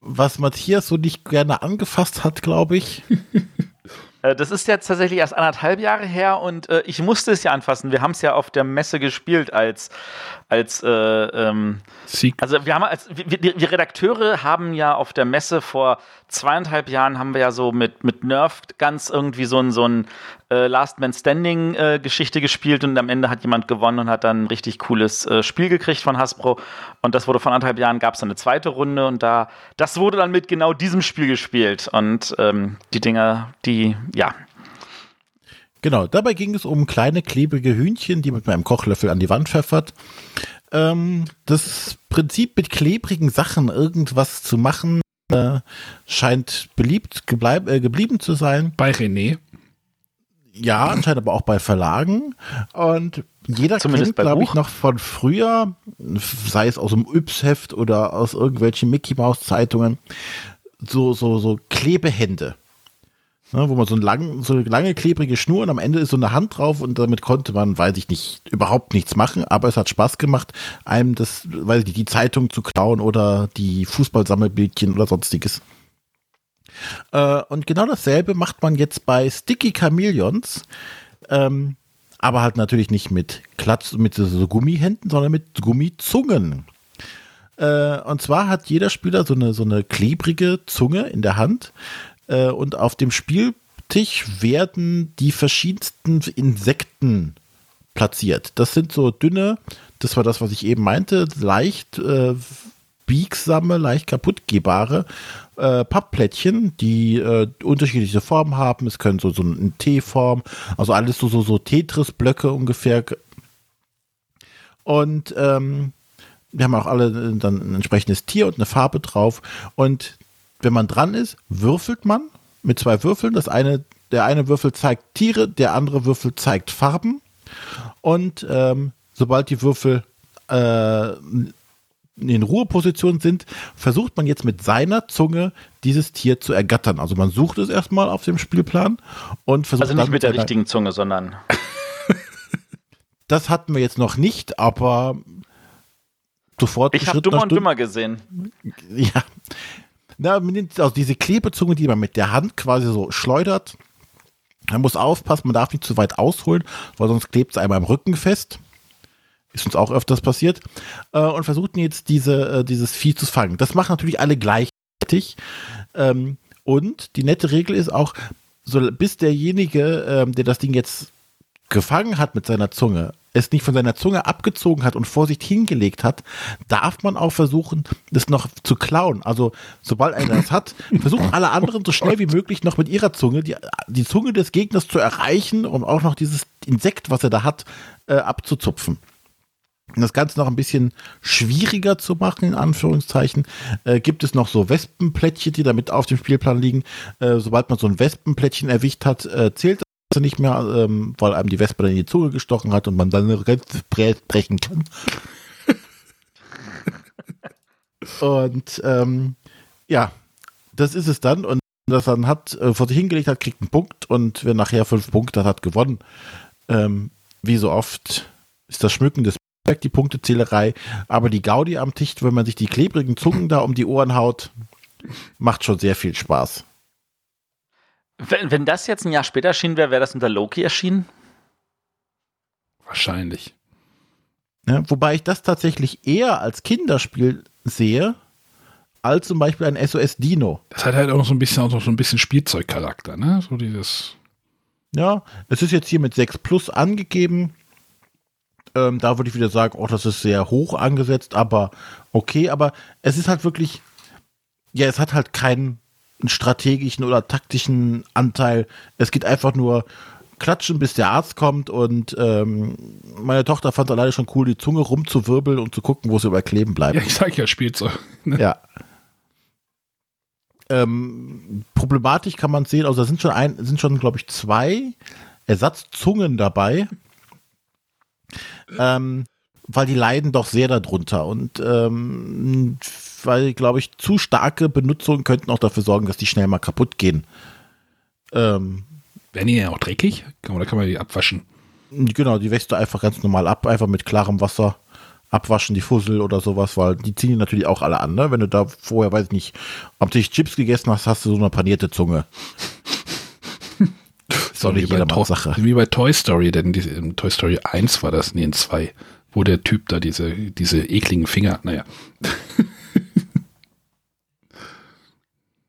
Was Matthias so nicht gerne angefasst hat, glaube ich. Äh, das ist jetzt tatsächlich erst anderthalb Jahre her und äh, ich musste es ja anfassen. Wir haben es ja auf der Messe gespielt als, als äh, ähm, also wir haben als wir, wir, Redakteure haben ja auf der Messe vor zweieinhalb Jahren haben wir ja so mit, mit Nerf ganz irgendwie so ein, so ein äh, Last Man Standing äh, Geschichte gespielt und am Ende hat jemand gewonnen und hat dann ein richtig cooles äh, Spiel gekriegt von Hasbro. Und das wurde vor anderthalb Jahren gab es eine zweite Runde und da das wurde dann mit genau diesem Spiel gespielt. Und ähm, die Dinger, die ja Genau, dabei ging es um kleine klebrige Hühnchen, die mit meinem Kochlöffel an die Wand pfeffert. Ähm, das Prinzip mit klebrigen Sachen irgendwas zu machen äh, scheint beliebt äh, geblieben zu sein. Bei René. Ja, anscheinend aber auch bei Verlagen. Und jeder Zumindest kennt, glaube ich, noch von früher, sei es aus dem Yps-Heft oder aus irgendwelchen Mickey Mouse Zeitungen, so, so, so Klebehände. Ne, wo man so, ein lang, so eine lange klebrige Schnur und am Ende ist so eine Hand drauf und damit konnte man, weiß ich nicht, überhaupt nichts machen, aber es hat Spaß gemacht, einem das, weiß ich nicht, die Zeitung zu klauen oder die Fußballsammelbildchen oder sonstiges. Äh, und genau dasselbe macht man jetzt bei Sticky Chameleons, ähm, aber halt natürlich nicht mit Klatz, mit so Gummihänden, sondern mit Gummizungen. Äh, und zwar hat jeder Spieler so eine, so eine klebrige Zunge in der Hand, äh, und auf dem Spieltisch werden die verschiedensten Insekten platziert. Das sind so dünne, das war das, was ich eben meinte, leicht äh, biegsame, leicht kaputtgehbare äh, Pappplättchen, die äh, unterschiedliche Formen haben. Es können so, so eine T-Form, also alles so, so, so Tetris-Blöcke ungefähr. Und ähm, wir haben auch alle dann ein entsprechendes Tier und eine Farbe drauf. Und wenn man dran ist, würfelt man mit zwei Würfeln. Das eine, der eine Würfel zeigt Tiere, der andere Würfel zeigt Farben. Und ähm, sobald die Würfel äh, in den Ruhepositionen sind, versucht man jetzt mit seiner Zunge dieses Tier zu ergattern. Also man sucht es erstmal auf dem Spielplan und versucht Also nicht mit der richtigen Zunge, sondern. Das hatten wir jetzt noch nicht, aber sofort Ich habe Dummer und Dümmer gesehen. Ja. Na, man nimmt also diese Klebezunge, die man mit der Hand quasi so schleudert. Man muss aufpassen, man darf nicht zu weit ausholen, weil sonst klebt es einem am Rücken fest. Ist uns auch öfters passiert. Äh, und versuchten jetzt diese, äh, dieses Vieh zu fangen. Das machen natürlich alle gleichzeitig. Ähm, und die nette Regel ist auch, so, bis derjenige, ähm, der das Ding jetzt gefangen hat mit seiner Zunge, es nicht von seiner Zunge abgezogen hat und vor sich hingelegt hat, darf man auch versuchen, das noch zu klauen. Also sobald einer das hat, versuchen alle anderen so schnell wie möglich noch mit ihrer Zunge die, die Zunge des Gegners zu erreichen, um auch noch dieses Insekt, was er da hat, äh, abzuzupfen. Um das Ganze noch ein bisschen schwieriger zu machen, in Anführungszeichen, äh, gibt es noch so Wespenplättchen, die damit auf dem Spielplan liegen. Äh, sobald man so ein Wespenplättchen erwischt hat, äh, zählt das nicht mehr, ähm, weil einem die Wespe dann in die Zunge gestochen hat und man dann eine bre- brechen kann. und ähm, ja, das ist es dann. Und das dann hat, äh, vor sich hingelegt hat, kriegt einen Punkt und wer nachher fünf Punkte hat, hat gewonnen. Ähm, wie so oft ist das Schmücken des Berg die Punktezählerei, aber die Gaudi am Tisch, wenn man sich die klebrigen Zungen da um die Ohren haut, macht schon sehr viel Spaß. Wenn, wenn das jetzt ein Jahr später erschienen wäre, wäre das unter Loki erschienen? Wahrscheinlich. Ja, wobei ich das tatsächlich eher als Kinderspiel sehe, als zum Beispiel ein SOS Dino. Das hat halt auch noch so ein bisschen, auch noch so ein bisschen Spielzeugcharakter, ne? So dieses. Ja, es ist jetzt hier mit 6 Plus angegeben. Ähm, da würde ich wieder sagen, oh, das ist sehr hoch angesetzt, aber okay, aber es ist halt wirklich, ja, es hat halt keinen strategischen oder taktischen Anteil. Es geht einfach nur klatschen, bis der Arzt kommt und ähm, meine Tochter fand alleine schon cool, die Zunge rumzuwirbeln und zu gucken, wo sie überkleben bleibt. Ja, ich sag ja Spielzeug. Ne? Ja. Ähm, problematisch kann man sehen, also da sind schon ein, sind schon, glaube ich, zwei Ersatzzungen dabei. Ähm, weil die leiden doch sehr darunter und ähm, weil, glaube ich, zu starke Benutzungen könnten auch dafür sorgen, dass die schnell mal kaputt gehen. Ähm, Werden die ja auch dreckig? Oder kann man die abwaschen? Genau, die wächst du einfach ganz normal ab, einfach mit klarem Wasser abwaschen, die Fussel oder sowas, weil die ziehen die natürlich auch alle an, ne? Wenn du da vorher, weiß ich nicht, am Tisch Chips gegessen hast, hast du so eine panierte Zunge. Ist doch nicht wie bei, jedermanns Sache. wie bei Toy Story, denn die, in Toy Story 1 war das, nee, in 2, wo der Typ da diese, diese ekligen Finger hat. Naja.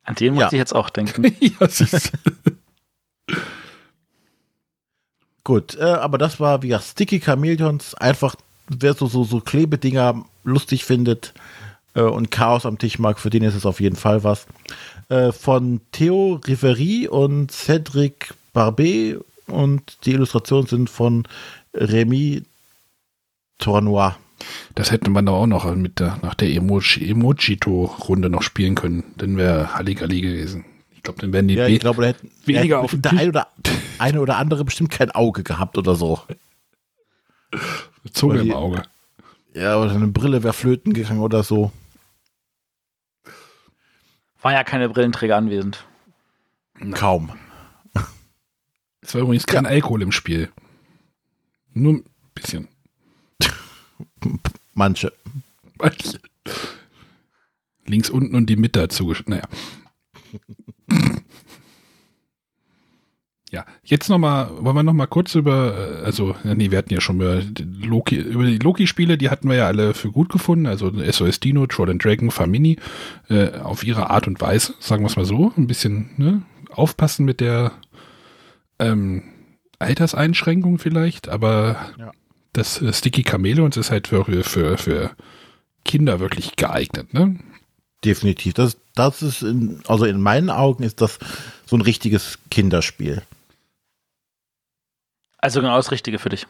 An den muss Ja. ich jetzt auch denken. ja. Gut, äh, aber das war wie Sticky Chameleons, einfach wer so, so, so Klebedinger lustig findet äh, und Chaos am Tisch mag, für den ist es auf jeden Fall was. Äh, von Theo Riveri und Cedric Barbet und die Illustrationen sind von Remy Tournois. Das hätte man doch auch noch mit der, nach der Emoji, Emojito-Runde noch spielen können. Dann wäre Halligalli gewesen. Ich glaube, dann wären die Ja, ich glaube, da hätten weniger auf hätten der eine oder, eine oder andere bestimmt kein Auge gehabt oder so. Zunge die- im Auge. Ja, oder eine Brille wäre flöten gegangen oder so. War ja keine Brillenträger anwesend. Kaum. Es war übrigens kein Alkohol im Spiel. Nur ein bisschen. Manche. Links unten und die Mitte dazu. Naja. Ja, jetzt nochmal, wollen wir nochmal kurz über, äh, also, nee, wir hatten ja schon über die Loki, über die Loki-Spiele, die hatten wir ja alle für gut gefunden, also SOS Dino, Troll and Dragon, Famini, äh, auf ihre Art und Weise, sagen wir es mal so, ein bisschen, ne, aufpassen mit der, ähm, Alterseinschränkung vielleicht, aber Ja. Das äh, Sticky Chameleons ist halt für, für, für Kinder wirklich geeignet, ne? Definitiv. Das, das ist, in, also in meinen Augen ist das so ein richtiges Kinderspiel. Also genau das Richtige für dich.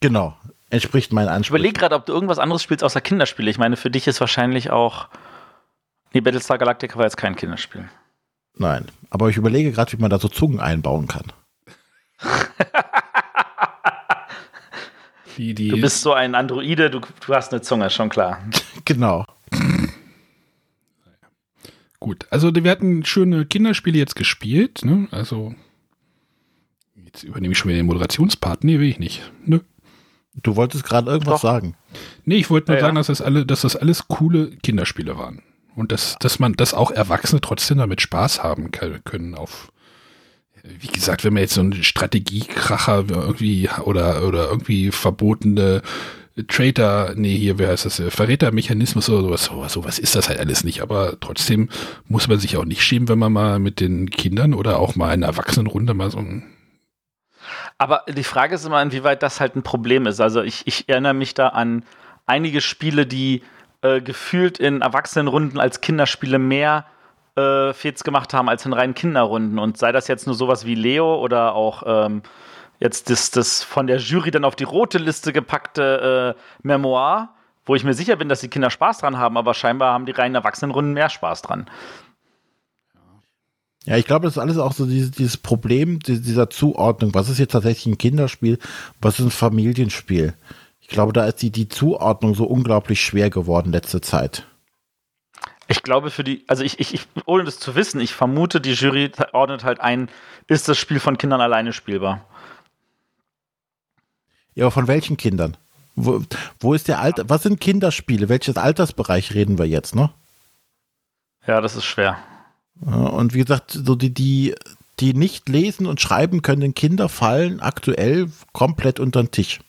Genau. Entspricht meinen Ich Ansprüchen. überlege gerade, ob du irgendwas anderes spielst außer Kinderspiele. Ich meine, für dich ist wahrscheinlich auch. Nee, Battlestar Galactica war jetzt kein Kinderspiel. Nein. Aber ich überlege gerade, wie man da so Zungen einbauen kann. Die, die, Du bist so ein Androide, du, du hast eine Zunge, schon klar. Genau. Gut, also wir hatten schöne Kinderspiele jetzt gespielt, ne? Also jetzt übernehme ich schon wieder den Moderationspart. Nee, will ich nicht. Ne? Du wolltest gerade irgendwas Doch. sagen. Nee, ich wollte nur Ja, sagen, dass das alle, dass das alles coole Kinderspiele waren. Und dass, dass man, dass auch Erwachsene trotzdem damit Spaß haben können auf, wie gesagt, wenn man jetzt so einen Strategiekracher irgendwie oder, oder irgendwie verbotene Traitor, nee, hier, wer heißt das, äh, Verrätermechanismus oder sowas, sowas, sowas ist das halt alles nicht. Aber trotzdem muss man sich auch nicht schämen, wenn man mal mit den Kindern oder auch mal in einer Erwachsenenrunde mal so ein, Aber die Frage ist immer, inwieweit das halt ein Problem ist. Also ich, ich erinnere mich da an einige Spiele, die äh, gefühlt in Erwachsenenrunden als Kinderspiele mehr äh, Fets gemacht haben als in reinen Kinderrunden. Und sei das jetzt nur sowas wie Leo oder auch ähm, jetzt das, das von der Jury dann auf die rote Liste gepackte äh, Memoir, wo ich mir sicher bin, dass die Kinder Spaß dran haben, aber scheinbar haben die reinen Erwachsenenrunden mehr Spaß dran. Ja, ich glaube, das ist alles auch so dieses, dieses Problem die- dieser Zuordnung. Was ist jetzt tatsächlich ein Kinderspiel? Was ist ein Familienspiel? Ich glaube, da ist die, die Zuordnung so unglaublich schwer geworden letzte Zeit. Ich glaube für die, also ich, ich, ich, ohne das zu wissen, ich vermute, die Jury ordnet halt ein, ist das Spiel von Kindern alleine spielbar? Ja, aber von welchen Kindern? Wo, wo ist der Alter? Was sind Kinderspiele? Welches Altersbereich reden wir jetzt, ne? Ja, das ist schwer. Und wie gesagt, so die, die, die nicht lesen und schreiben können Kinder fallen aktuell komplett unter den Tisch.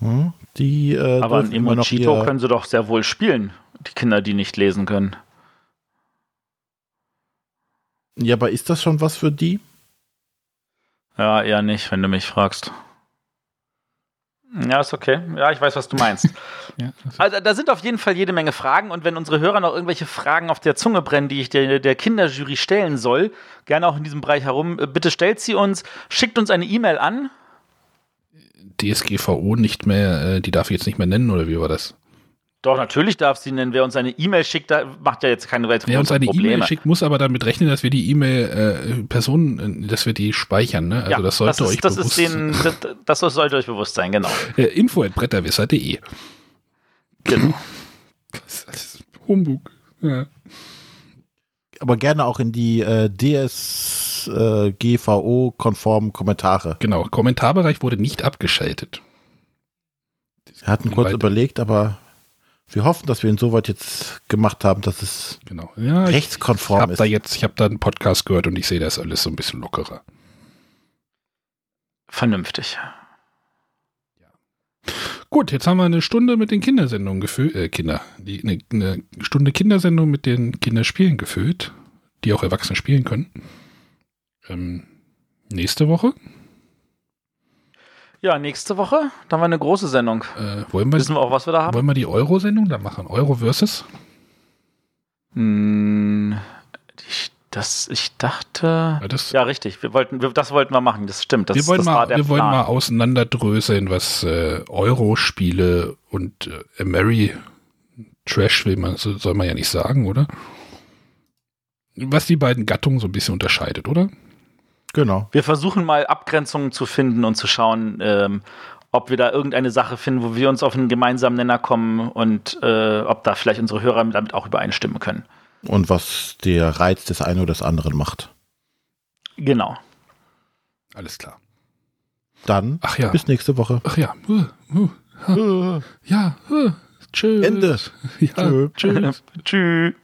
Hm, Die, äh, Aber ein ihr- können sie doch sehr wohl spielen, die Kinder, die nicht lesen können. Ja, aber ist das schon was für die? Ja, eher nicht, wenn du mich fragst. Ja, ist okay. Ja, ich weiß, was du meinst. ja, Also, da sind auf jeden Fall jede Menge Fragen und wenn unsere Hörer noch irgendwelche Fragen auf der Zunge brennen, die ich der, der Kinderjury stellen soll, gerne auch in diesem Bereich herum, äh, bitte stellt sie uns, schickt uns eine E-Mail an. DSGVO nicht mehr, äh, die darf ich jetzt nicht mehr nennen, oder wie war das? Doch, natürlich darf sie nennen. Wer uns eine E-Mail schickt, da macht ja jetzt keine weiteren Wer uns eine. E-Mail schickt, muss aber damit rechnen, dass wir die E-Mail äh, Personen, äh, dass wir die speichern. Ne? Also ja, das sollte das euch ist, das bewusst den, das, das sollte euch bewusst sein, genau. äh, info at bretterwisser.de. genau. Das ist Humbug. Ja. Aber gerne auch in die äh, DSGVO-konformen Kommentare. Genau, Kommentarbereich wurde nicht abgeschaltet. Wir hatten kurz Weit- überlegt, aber wir hoffen, dass wir ihn soweit jetzt gemacht haben, dass es Genau. Ja, ich rechtskonform habe ist. da jetzt, ich habe da einen Podcast gehört und ich sehe das alles so ein bisschen lockerer. Vernünftig. Gut, jetzt haben wir eine Stunde mit den Kindersendungen gefüllt, äh, Kinder, die, eine, eine Stunde Kindersendung mit den Kinderspielen gefüllt, die auch Erwachsene spielen können. Ähm, nächste Woche Ja, nächste Woche, dann haben wir eine große Sendung. äh, wollen, wir, Wissen wir auch, was wir da haben? wollen wir die Euro-Sendung da machen? Euro versus? Hm, ich, das, ich dachte. Ja, das- Ja, richtig. Wir wollten, wir, das wollten wir machen. Das stimmt. Das, wir wollen, das mal, wir wollen mal auseinanderdröseln, was äh, Euro-Spiele und äh, Mary Trash will man, so- soll man ja nicht sagen, oder? Was die beiden Gattungen so ein bisschen unterscheidet, oder? Genau. Wir versuchen mal Abgrenzungen zu finden und zu schauen, ähm, ob wir da irgendeine Sache finden, wo wir uns auf einen gemeinsamen Nenner kommen und äh, ob da vielleicht unsere Hörer damit auch übereinstimmen können. Und was der Reiz des einen oder des anderen macht. Genau. Alles klar. Dann Ach ja. bis nächste Woche. Ach ja. Uh, uh, ha. Ja. Uh, tschüss. Ende. Ja, Tschö. tschüss. Tschüss.